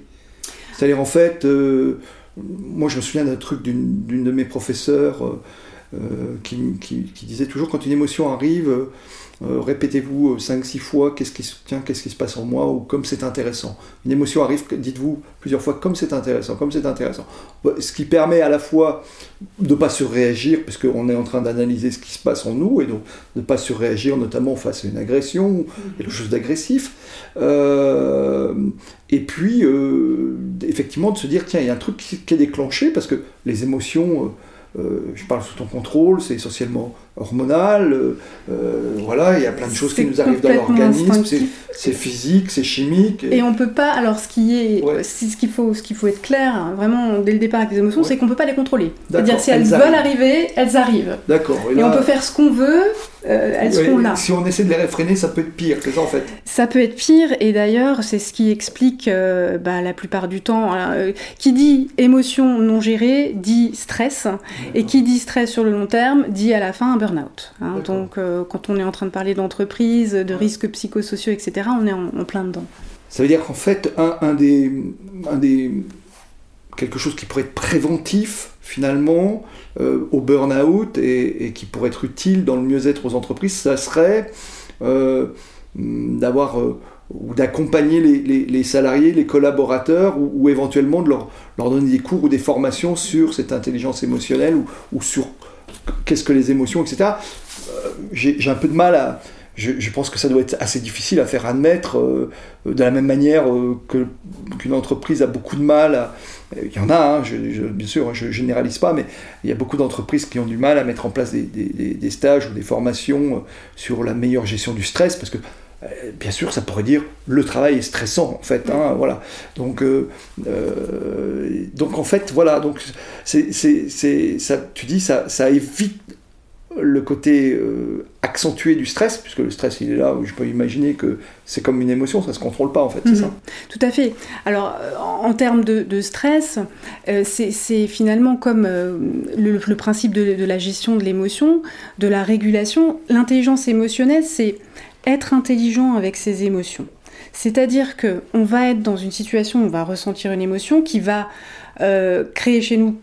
C'est-à-dire en fait, euh, moi je me souviens d'un truc d'une de mes professeurs euh, qui, qui, disait toujours quand une émotion arrive, euh, répétez-vous 5-6 euh, fois qu'est-ce qui, qu'est-ce qui se passe en moi ou comme c'est intéressant. Une émotion arrive, dites-vous plusieurs fois comme c'est intéressant, comme c'est intéressant. Ce qui permet à la fois de ne pas surréagir, puisqu'on est en train d'analyser ce qui se passe en nous, et donc de ne pas surréagir notamment face à une agression ou quelque chose d'agressif. Euh, et puis, effectivement, de se dire, tiens, il y a un truc qui, est déclenché, parce que les émotions... je parle sous ton contrôle, c'est essentiellement hormonal, euh, euh, voilà, il y a plein de choses qui nous arrivent dans l'organisme, c'est physique, c'est chimique. Et... on peut pas, alors ce qui est, ce qu'il faut, ce qu'il faut être clair, hein, vraiment dès le départ avec les émotions, c'est qu'on peut pas les contrôler. C'est-à-dire si elles, veulent arriver, elles arrivent. D'accord. Et, on peut faire ce qu'on veut, euh, elles seront là. Si on essaie de les réfréner, ça peut être pire, c'est ça en fait. Ça peut être pire, et d'ailleurs c'est ce qui explique bah, la plupart du temps, qui dit émotion non gérée dit stress, et qui dit stress sur le long terme dit à la fin burn-out. Hein. donc, euh, quand on est en train de parler d'entreprise, de risques psychosociaux, etc., on est en, plein dedans. Ça veut dire qu'en fait, un, des, un des. quelque chose qui pourrait être préventif, finalement, euh, au burn-out et, qui pourrait être utile dans le mieux-être aux entreprises, ça serait euh, d'avoir. Ou d'accompagner les, salariés, les collaborateurs, ou, éventuellement de leur, leur, donner des cours ou des formations sur cette intelligence émotionnelle ou, ou sur qu'est-ce que les émotions, etc. J'ai un peu de mal à, je, pense que ça doit être assez difficile à faire admettre euh, de la même manière euh, que, qu'une entreprise a beaucoup de mal Il y en a, hein, bien sûr, je ne généralise pas, mais il y a beaucoup d'entreprises qui ont du mal à mettre en place des, stages ou des formations euh, sur la meilleure gestion du stress, parce que bien sûr, ça pourrait dire le travail est stressant, en fait. Hein, voilà. Donc, donc, en fait, voilà. Donc, c'est, ça, tu dis, ça, ça évite le côté euh, accentué du stress, puisque le stress il est là, où je peux imaginer que c'est comme une émotion, ça ne se contrôle pas en fait, c'est ça mhm. Tout à fait. Alors euh, en, termes de, stress, euh, c'est finalement comme le, principe de, la gestion de l'émotion, de la régulation. L'intelligence émotionnelle, c'est être intelligent avec ses émotions. C'est-à-dire que on va être dans une situation on va ressentir une émotion qui va créer chez nous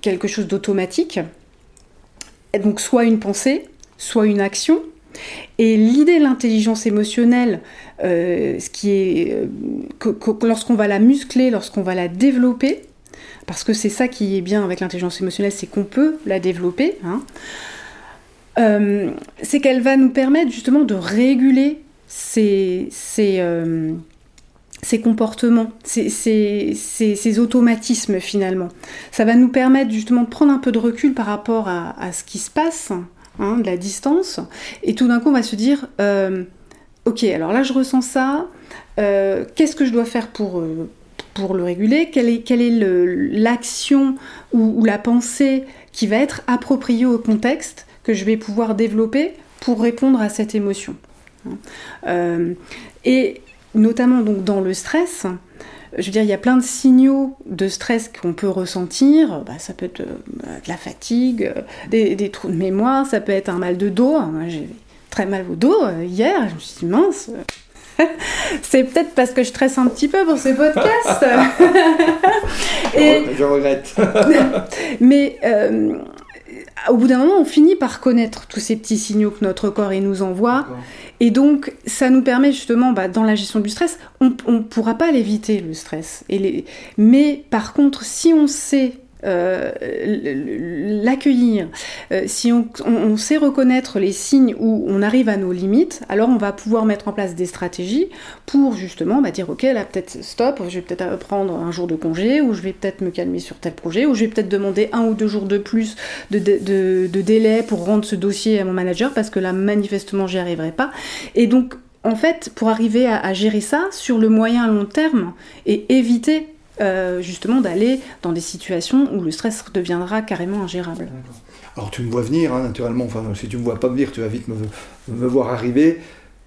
quelque chose d'automatique donc soit une pensée, soit une action. Et l'idée de l'intelligence émotionnelle, euh, euh, lorsqu'on va la muscler, lorsqu'on va la développer, parce que c'est ça qui est bien avec l'intelligence émotionnelle, c'est qu'on peut la développer. Hein, euh, c'est qu'elle va nous permettre justement de réguler ces, ces comportements, ces, automatismes finalement. Ça va nous permettre justement de prendre un peu de recul par rapport à, ce qui se passe, hein, de la distance, et tout d'un coup on va se dire, euh, ok, alors là je ressens ça, euh, qu'est-ce que je dois faire pour, euh, pour le réguler? Quelle est, quelle est l'action ou, la pensée qui va être appropriée au contexte? Que je vais pouvoir développer pour répondre à cette émotion hein. et notamment donc dans le stress, je veux dire, il y a plein de signaux de stress qu'on peut ressentir. Bah, ça peut être euh, bah, de la fatigue, euh, des, trous de mémoire, ça peut être un mal de dos. Moi, j'ai très mal au dos euh, hier. Je me suis dit, mince. <laughs> C'est peut-être parce que je stresse un petit peu pour ces podcasts. <laughs> Et... Je regrette. <laughs> Mais au bout d'un moment, on finit par connaître tous ces petits signaux que notre corps nous envoie. Et donc, ça nous permet justement, bah, dans la gestion du stress, on ne pourra pas l'éviter, le stress. Mais par contre, si on sait euh, l'accueillir, euh, si on, sait reconnaître les signes où on arrive à nos limites, alors on va pouvoir mettre en place des stratégies pour justement bah, dire ok là peut-être stop, je vais peut-être prendre un jour de congé, ou je vais peut-être me calmer sur tel projet, ou je vais peut-être demander un ou deux jours de plus de, délai pour rendre ce dossier à mon manager parce que là manifestement j'y arriverai pas. Et donc en fait, pour arriver à, à, gérer ça sur le moyen long terme et éviter euh, justement d'aller dans des situations où le stress deviendra carrément ingérable. Alors tu me vois venir, hein, naturellement, enfin si tu me vois pas venir, tu vas vite me, me voir arriver.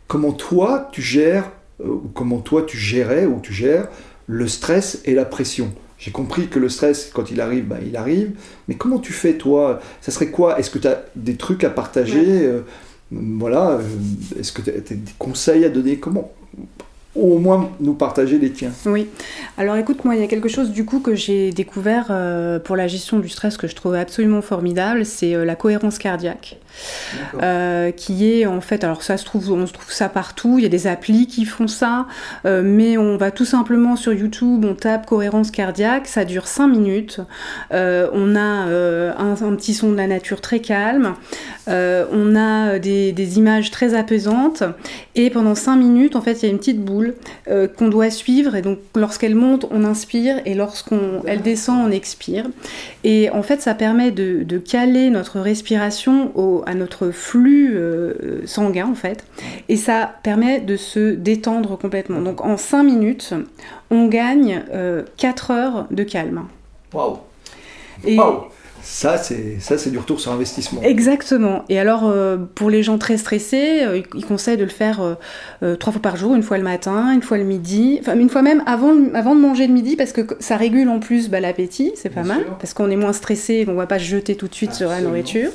Comment toi tu gères, euh, ou comment toi tu gérais, ou tu gères, le stress et la pression? J'ai compris que le stress, quand il arrive, ben, il arrive. Mais comment tu fais, toi? Ça serait quoi? Est-ce que tu as des trucs à partager? Euh, Voilà. Est-ce que tu as des conseils à donner? Comment ou au moins nous partager les tiens. Oui. Alors écoute, moi, il y a quelque chose du coup que j'ai découvert euh, pour la gestion du stress que je trouve absolument formidable, c'est euh, la cohérence cardiaque. Euh, qui est en fait, alors ça se trouve, on se trouve ça partout, il y a des applis qui font ça, mais on va tout simplement sur YouTube, on tape cohérence cardiaque, ça dure 5 minutes, on a un, petit son de la nature très calme, on a des, des images très apaisantes, et pendant 5 minutes, en fait, il y a une petite boule euh, qu'on doit suivre. Et donc, lorsqu'elle monte, on inspire, et lorsqu'elle descend, on expire. Et en fait, ça permet de, caler notre respiration au, à notre flux euh, sanguin, en fait. Et ça permet de se détendre complètement. Donc, en 5 minutes, on gagne 4 euh, heures de calme. Waouh! Ça, c'est ça, c'est du retour sur investissement. Exactement. Et alors, euh, pour les gens très stressés, euh, ils conseillent de le faire euh, trois fois par jour, une fois le matin, une fois le midi, enfin une fois même avant, avant de manger le midi, parce que ça régule en plus bah, l'appétit, c'est pas mal, parce qu'on est moins stressé, on va pas se jeter tout de suite sur la nourriture.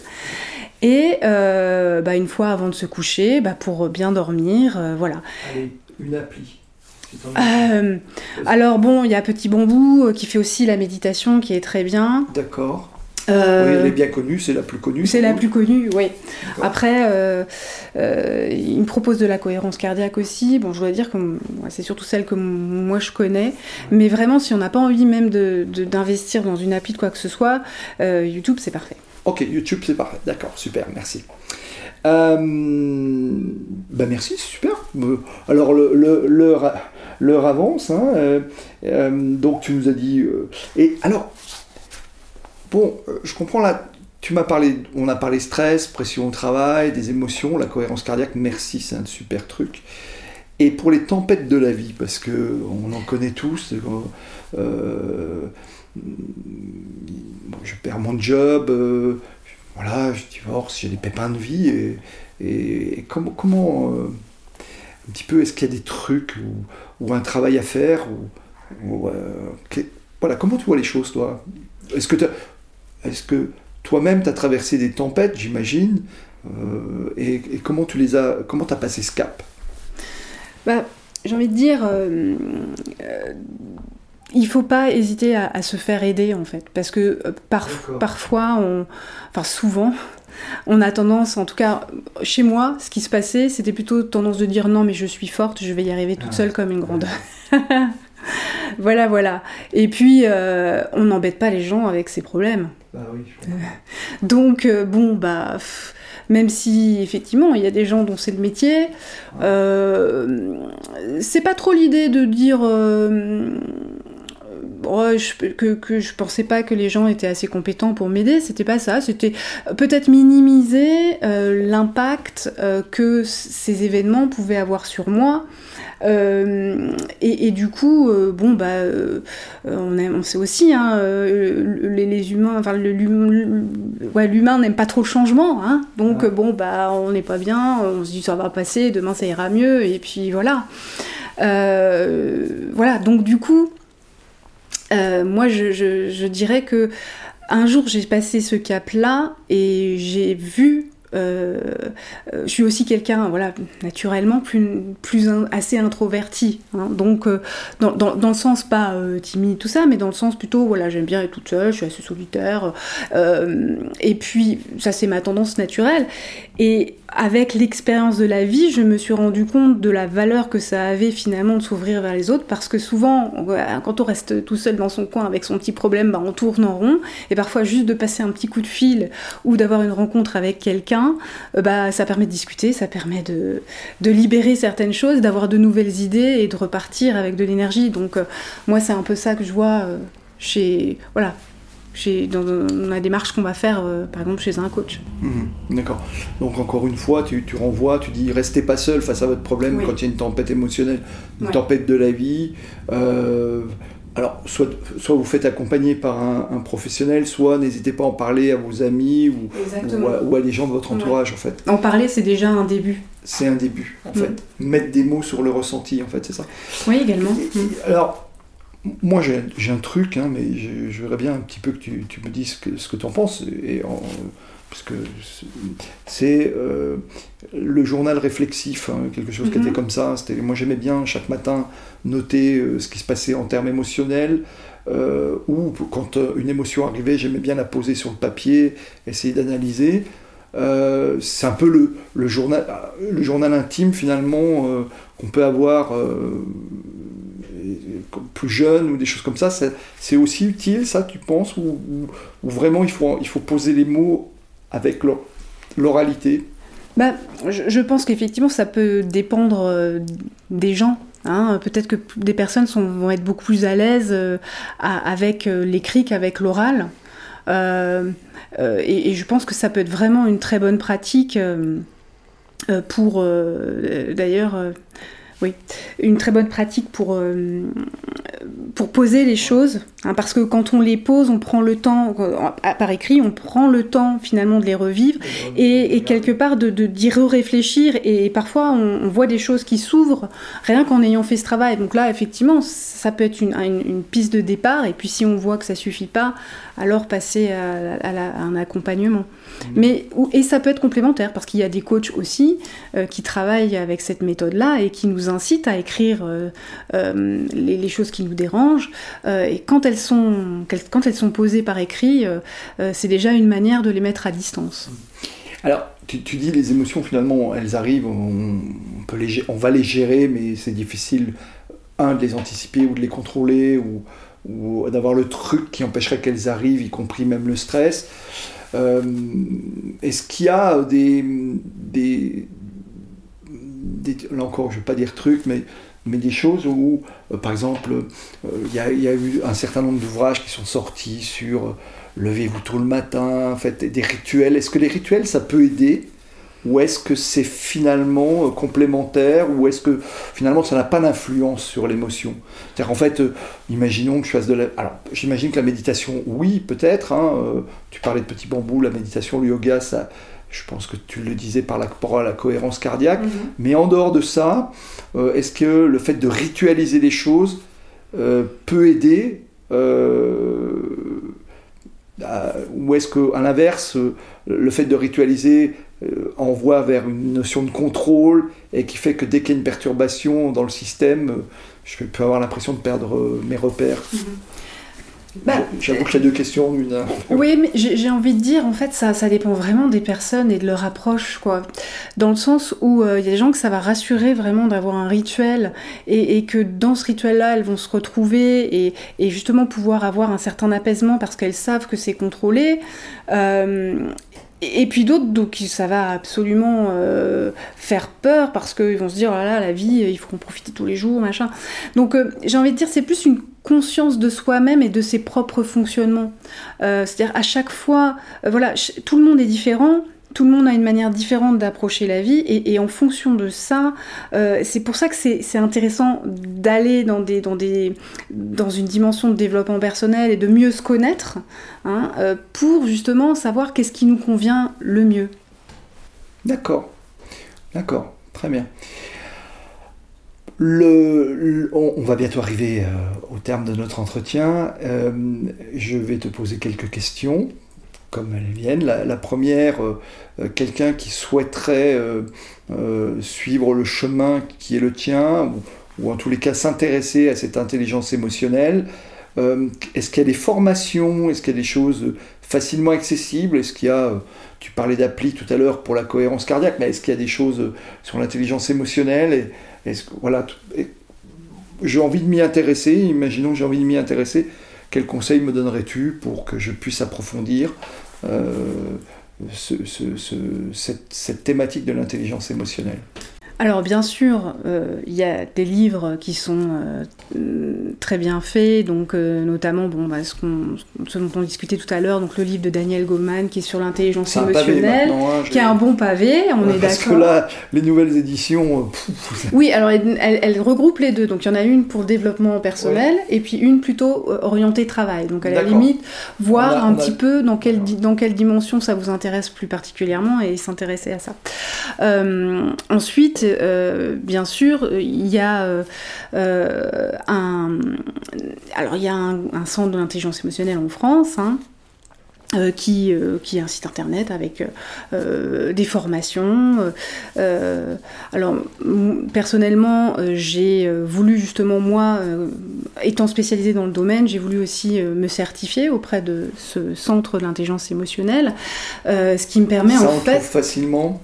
Et bah, une fois avant de se coucher, bah, pour bien dormir, voilà. Allez, une appli. Euh, alors bon, il y a Petit Bambou euh, qui fait aussi la méditation, qui est très bien. D'accord. Euh, oui, elle est bien connue, c'est la plus connue. C'est la plus connue, oui. Après, il me propose de la cohérence cardiaque aussi. Bon, je dois dire que c'est surtout celle que moi je connais. Mais vraiment, si on n'a pas envie même d'investir dans une appli de quoi que ce soit, YouTube, c'est parfait. Ok, YouTube, c'est parfait. D'accord, super, merci. ben merci, super. Alors, l'heure avance. Hein, euh, euh, donc tu nous as dit. Euh, et alors, bon, je comprends là. Tu m'as parlé, on a parlé stress, pression au travail, des émotions, la cohérence cardiaque. Merci, c'est un super truc. Et pour les tempêtes de la vie, parce que on en connaît tous. je perds mon job, voilà, je divorce, j'ai des pépins de vie. Et, comment, comment un petit peu, est-ce qu'il y a des trucs ou, un travail à faire ou, euh, Voilà, comment tu vois les choses, toi? Est-ce que, est que toi-même, tu as traversé des tempêtes, j'imagine euh, et, comment tu les as, comment as passé ce cap? Bah, J'ai envie de dire, euh, il faut pas hésiter à, à, se faire aider, en fait, parce que parfois, on, enfin souvent, on a tendance, en tout cas chez moi, ce qui se passait, c'était plutôt tendance de dire non mais je suis forte, je vais y arriver toute ah. seule comme une grande. <laughs> <laughs> voilà, voilà. Et puis, euh, on n'embête pas les gens avec ses problèmes. Bah oui, <laughs> Donc, euh, bon, bah, même si effectivement il y a des gens dont c'est le métier, euh, c'est pas trop l'idée de dire que, que je pensais pas que les gens étaient assez compétents pour m'aider, c'était pas ça, c'était peut-être minimiser euh, l'impact euh, que ces événements pouvaient avoir sur moi. Euh, et, du coup, bon, bah, on, on, sait aussi, hein, les, humains, enfin, l'humain n'aime pas trop le changement, hein, donc bon, bah, on n'est pas bien, on se dit ça va passer, demain ça ira mieux, et puis voilà. voilà, donc du coup, euh, moi, je, dirais que un jour, j'ai passé ce cap-là et j'ai vu je suis aussi quelqu'un, voilà, naturellement plus, assez introverti. Hein. donc, dans, dans, le sens pas timide, tout ça, mais dans le sens plutôt, voilà, j'aime bien être toute seule, je suis assez solitaire. et puis, ça, c'est ma tendance naturelle. Et avec l'expérience de la vie, je me suis rendu compte de la valeur que ça avait finalement de s'ouvrir vers les autres, parce que souvent, quand on reste tout seul dans son coin avec son petit problème, bah, on tourne en rond, et parfois juste de passer un petit coup de fil ou d'avoir une rencontre avec quelqu'un, euh, bah, ça permet de discuter, ça permet de, de libérer certaines choses, d'avoir de nouvelles idées et de repartir avec de l'énergie. Donc euh, moi, c'est un peu ça que je vois euh, chez... Voilà, dans, la démarche qu'on va faire, euh, par exemple, chez un coach. Mhm. D'accord. Donc, encore une fois, tu, tu, renvoies, tu dis restez pas seul face à votre problème quand il y a une tempête émotionnelle, une tempête de la vie. Euh, alors, soit, soit vous faites accompagner par un, professionnel, soit n'hésitez pas à en parler à vos amis ou, ou, à, des gens de votre entourage, en fait. En parler, c'est déjà un début. C'est un début, en fait. Mettre des mots sur le ressenti, en fait, c'est ça. Oui, également. alors, moi, j'ai un truc, hein, mais je, je, voudrais bien un petit peu que tu, tu me dises ce que tu en penses. Et parce que c'est euh, le journal réflexif, hein, quelque chose qui était mhm. comme ça. Moi, j'aimais bien chaque matin noter euh, ce qui se passait en termes émotionnels. Euh, ou quand une émotion arrivait, j'aimais bien la poser sur le papier, essayer d'analyser. c'est un peu le, le, journal, le journal intime finalement qu'on peut avoir plus jeunes ou des choses comme ça, c'est aussi utile, ça, tu penses, ou, vraiment il faut, il faut poser les mots avec l'oralité bah, je, pense qu'effectivement, ça peut dépendre euh, des gens. Hein. Peut-être que des personnes vont être beaucoup plus à l'aise euh, avec euh, l'écrit qu'avec l'oral. et, je pense que ça peut être vraiment une très bonne pratique pour, d'ailleurs, oui, une très bonne pratique pour, euh, pour poser les choses, hein, parce que quand on les pose, on prend le temps, par écrit, on prend le temps finalement de les revivre et, quelque part de d'y réfléchir et parfois on, voit des choses qui s'ouvrent rien qu'en ayant fait ce travail. Donc là, effectivement, ça peut être une, une, piste de départ et puis si on voit que ça suffit pas, alors passer à, un accompagnement. Mmh. Mais, et ça peut être complémentaire parce qu'il y a des coachs aussi euh, qui travaillent avec cette méthode-là et qui nous incitent à écrire euh, euh, les, choses qui nous dérangent. et quand elles, sont, quand elles sont posées par écrit, c'est déjà une manière de les mettre à distance. Alors, tu, dis les émotions, finalement, elles arrivent, on, peut les, on va les gérer, mais c'est difficile, un, de les anticiper ou de les contrôler, ou, d'avoir le truc qui empêcherait qu'elles arrivent, y compris même le stress. Euh, est-ce qu'il y a des, Là encore, je ne vais pas dire trucs, mais, mais des choses où, euh, par exemple, euh, il y, a, eu un certain nombre d'ouvrages qui sont sortis sur levez-vous tôt le matin, faites des rituels. Est-ce que les rituels, ça peut aider? Ou est-ce que c'est finalement euh, complémentaire? Ou est-ce que finalement ça n'a pas d'influence sur l'émotion? C'est-à-dire en fait, euh, imaginons que je fasse de la... Alors j'imagine que la méditation, oui, peut-être. Hein, euh, tu parlais de petit bambou, la méditation, le yoga, ça, je pense que tu le disais par rapport à la cohérence cardiaque. Mhm. Mais en dehors de ça, est-ce que le fait de ritualiser les choses peut aider ou est-ce qu'à l'inverse, le fait de ritualiser euh, envoie vers une notion de contrôle et qui fait que dès qu'il y a une perturbation dans le système, euh, je peux avoir l'impression de perdre euh, mes repères? Mhm. Bah, J'avoue que j'ai deux questions, une. <laughs> Oui, mais j'ai envie de dire, en fait, ça, ça dépend vraiment des personnes et de leur approche, quoi. Dans le sens où il y a des gens que ça va rassurer vraiment d'avoir un rituel et, que dans ce rituel-là, elles vont se retrouver et, et, justement pouvoir avoir un certain apaisement parce qu'elles savent que c'est contrôlé. Et puis d'autres, donc ça va absolument euh, faire peur parce qu'ils vont se dire, oh là là, la vie, il faut qu'on profite tous les jours, machin. Donc euh, j'ai envie de dire, c'est plus une conscience de soi-même et de ses propres fonctionnements. Euh, c'est-à-dire à chaque fois, voilà, tout le monde est différent, tout le monde a une manière différente d'approcher la vie et, en fonction de ça, euh, c'est pour ça que c'est intéressant d'aller dans, une dimension de développement personnel et de mieux se connaître hein, euh, pour justement savoir qu'est-ce qui nous convient le mieux. D'accord, d'accord, très bien. On, va bientôt arriver euh, au terme de notre entretien. je vais te poser quelques questions comme elles viennent. La, première, euh, euh, quelqu'un qui souhaiterait euh, suivre le chemin qui est le tien, ou, en tous les cas s'intéresser à cette intelligence émotionnelle. Est-ce qu'il y a des formations Est-ce qu'il y a des choses facilement accessibles? Est-ce qu'il y a, tu parlais d'appli tout à l'heure pour la cohérence cardiaque, mais est-ce qu'il y a des choses sur l'intelligence émotionnelle? Et, j'ai envie de m'y intéresser, imaginons que j'ai envie de m'y intéresser, quel conseil me donnerais-tu pour que je puisse approfondir euh, cette thématique de l'intelligence émotionnelle alors bien sûr, euh, il y a des livres qui sont euh, très bien faits, donc euh, notamment bon, bah, ce, dont on discutait tout à l'heure, donc le livre de Daniel Goleman qui est sur l'intelligence émotionnelle, hein, qui est un bon pavé, on est d'accord. Parce que là, les nouvelles éditions. oui, alors elles, regroupent les deux, donc il y en a une pour développement personnel et puis une plutôt orientée travail. Donc à la limite, voir un petit peu dans quelle, dans quelle dimension ça vous intéresse plus particulièrement et s'intéresser à ça. ensuite, euh, bien sûr, il y a euh, un, alors il y a un, centre de l'intelligence émotionnelle en France. Hein, euh, qui, qui, est un site internet avec des formations. alors, personnellement, j'ai voulu justement, moi, étant spécialisée dans le domaine, j'ai voulu aussi me certifier auprès de ce centre de l'intelligence émotionnelle, ce qui me permet Ça, en fait... facilement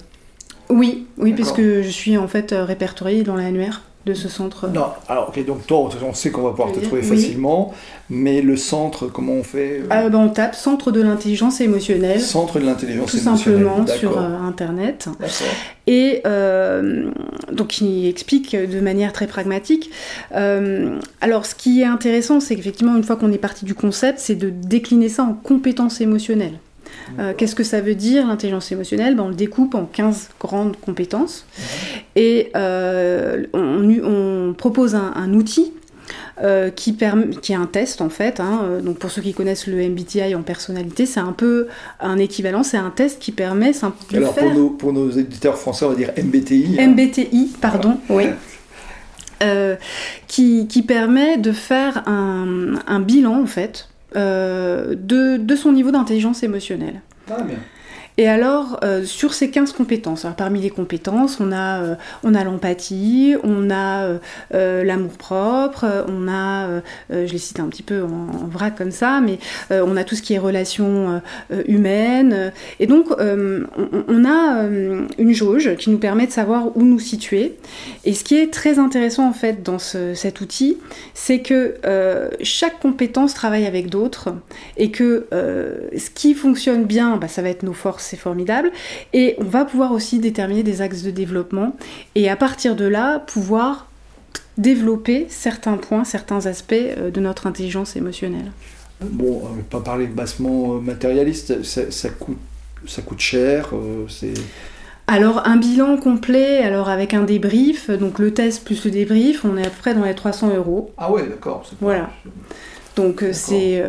oui, oui, puisque je suis en fait euh, répertoriée dans l'annuaire de ce centre. Non, alors ok, donc toi, on sait qu'on va pouvoir te trouver facilement, mais le centre, comment on fait euh ah, ben, On tape Centre de l'intelligence émotionnelle. Centre de l'intelligence émotionnelle. Tout simplement sur euh, Internet. Et donc il explique de manière très pragmatique. alors ce qui est intéressant, c'est qu'effectivement, une fois qu'on est parti du concept, c'est de décliner ça en compétences émotionnelles. Euh, qu'est-ce que ça veut dire l'intelligence émotionnelle? Ben, On le découpe en 15 grandes compétences et euh, on, propose un, outil qui, qui est un test en fait. Hein, donc pour ceux qui connaissent le MBTI en personnalité, c'est un peu un équivalent, c'est un test qui permet de Alors pour, nos, pour nos éditeurs français, on va dire MBTI. Hein. MBTI, pardon, oui. <laughs> qui, qui, permet de faire un, un bilan en fait de, de, son niveau d'intelligence émotionnelle. Ah. Et alors, euh, sur ces 15 compétences, parmi les compétences, on a, euh, on a l'empathie, on a euh, l'amour-propre, on a, je les cite un petit peu en, vrac comme ça, mais on a tout ce qui est relations humaines. Et donc, on, a une jauge qui nous permet de savoir où nous situer. Et ce qui est très intéressant en fait dans cet outil, c'est que chaque compétence travaille avec d'autres et que ce qui fonctionne bien, bah, ça va être nos forces c'est formidable. Et on va pouvoir aussi déterminer des axes de développement et à partir de là, pouvoir développer certains points, certains aspects euh, de notre intelligence émotionnelle. Bon, on va pas parler bassement euh, matérialiste, ça, coûte, ça coûte cher, euh, c'est... Alors un bilan complet, alors avec un débrief, donc le test plus le débrief, on est à peu près dans les 300 euros. Ah ouais, d'accord. Voilà. Donc c'est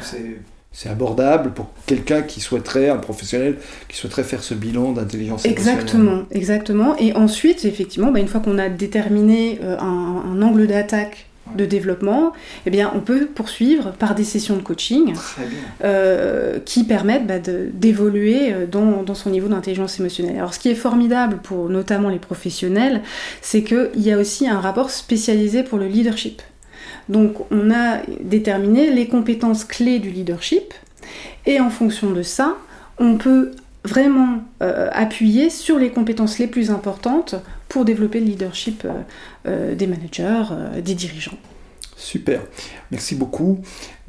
c'est abordable pour quelqu'un qui souhaiterait, un professionnel qui souhaiterait faire ce bilan d'intelligence Exactement, exactement. Et ensuite, effectivement, bah, une fois qu'on a déterminé euh, un, angle d'attaque de développement, eh bien, on peut poursuivre par des sessions de coaching euh, qui permettent bah, d'évoluer euh, dans, dans, son niveau d'intelligence émotionnelle. Alors, ce qui est formidable pour notamment les professionnels, c'est qu'il y a aussi un rapport spécialisé pour le leadership. Donc on a déterminé les compétences clés du leadership et en fonction de ça, on peut vraiment euh, appuyer sur les compétences les plus importantes pour développer le leadership euh, euh, des managers, des dirigeants. Super, merci beaucoup.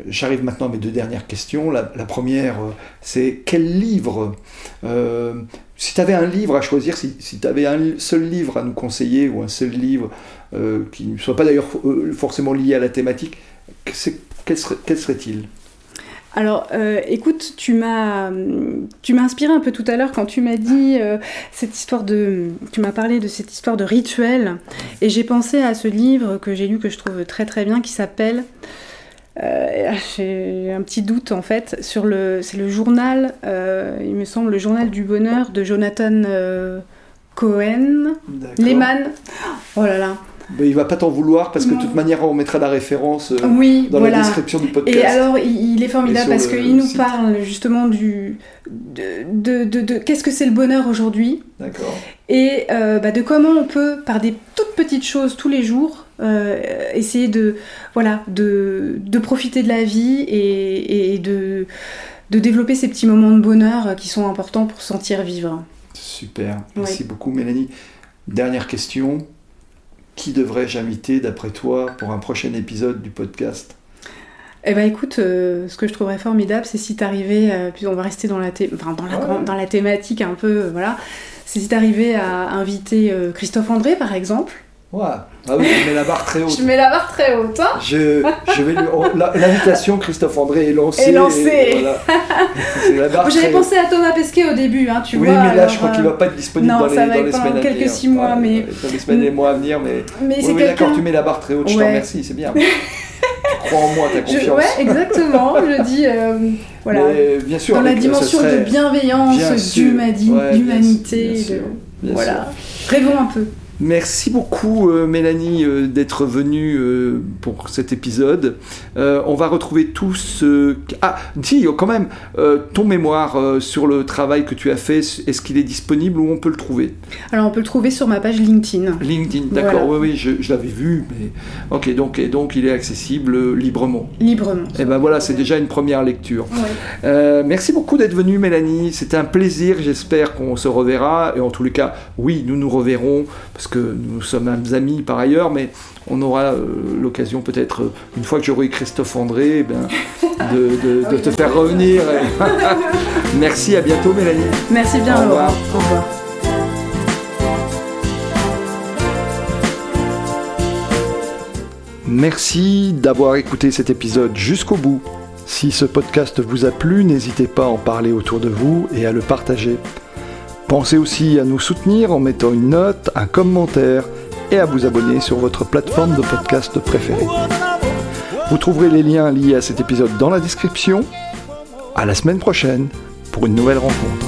J'arrive maintenant à mes deux dernières questions. La, première, c'est quel livre Si tu avais un livre à choisir, si, tu avais un seul livre à nous conseiller ou un seul livre euh, qui ne soit pas d'ailleurs euh, forcément lié à la thématique, quel serait-il? Alors, euh, écoute, tu m'as, tu m'as inspiré un peu tout à l'heure quand tu m'as dit cette histoire de, tu m'as parlé de cette histoire de rituel, et j'ai pensé à ce livre que j'ai lu que je trouve très très bien, qui s'appelle, j'ai un petit doute en fait sur le, c'est le journal, il me semble le journal du bonheur de Jonathan Cohen, Lehman. Oh là là. Mais il va pas t'en vouloir parce que de toute manière on mettra la référence euh, dans la description du podcast. Et alors il, est formidable parce qu'il nous parle justement du de, de, de, qu'est-ce que c'est le bonheur aujourd'hui. D'accord. Et euh, bah, de comment on peut par des toutes petites choses tous les jours euh, essayer de voilà de, de, profiter de la vie et, et de de développer ces petits moments de bonheur qui sont importants pour sentir vivre. Super, merci beaucoup Mélanie. Dernière question, qui devrais-je inviter d'après toi pour un prochain épisode du podcast? Eh ben écoute, euh, ce que je trouverais formidable, c'est si t'arrivais, euh, puis on va rester dans la, dans, la dans la thématique un peu, euh, voilà, c'est si t'arrivais à inviter Christophe André par exemple, Ouais. Ah oui, je mets la barre très <laughs> haute. je mets la barre très haute. Hein je, je vais oh, L'invitation, Christophe André, est lancée. Est lancée. Voilà. J'avais pensé à Thomas Pesquet au début, hein, tu oui, vois. Oui, mais là, je crois qu'il ne va pas être disponible non, dans, les, ça va dans les semaines quelques à venir. six mois, mais... Dans les semaines et les mois à venir, mais... mais oui, oui d'accord, tu mets la barre très haute, je te remercie, c'est bien. <laughs> tu crois en moi, ta confiance. Je, ouais, <laughs> exactement, je dis... Euh, voilà. Mais, bien sûr, dans la dimension serait... de bienveillance, d'humanité, voilà. Rêvons un peu. Merci beaucoup euh, Mélanie euh, d'être venue euh, pour cet épisode. on va retrouver tous... Ah, dis quand même, ton mémoire sur le travail que tu as fait, est-ce qu'il est disponible ou on peut le trouver? Alors on peut le trouver sur ma page LinkedIn. LinkedIn, d'accord, oui, oui, je, l'avais vu. Mais... Ok, donc, et donc il est accessible librement. Librement. Et eh ben voilà, c'est déjà une première lecture. merci beaucoup d'être venue Mélanie, c'était un plaisir, j'espère qu'on se reverra. Et en tous les cas, oui, nous nous reverrons parce que nous sommes amis par ailleurs, mais on aura euh, l'occasion peut-être, euh, une fois que j'aurai Christophe André, eh ben, <laughs> de, te faire revenir. <laughs> Merci, à bientôt Mélanie. Merci bien, Au revoir. Au revoir. Merci d'avoir écouté cet épisode jusqu'au bout. Si ce podcast vous a plu, n'hésitez pas à en parler autour de vous et à le partager. Pensez aussi à nous soutenir en mettant une note, un commentaire et à vous abonner sur votre plateforme de podcast préférée. Vous trouverez les liens liés à cet épisode dans la description. À la semaine prochaine pour une nouvelle rencontre.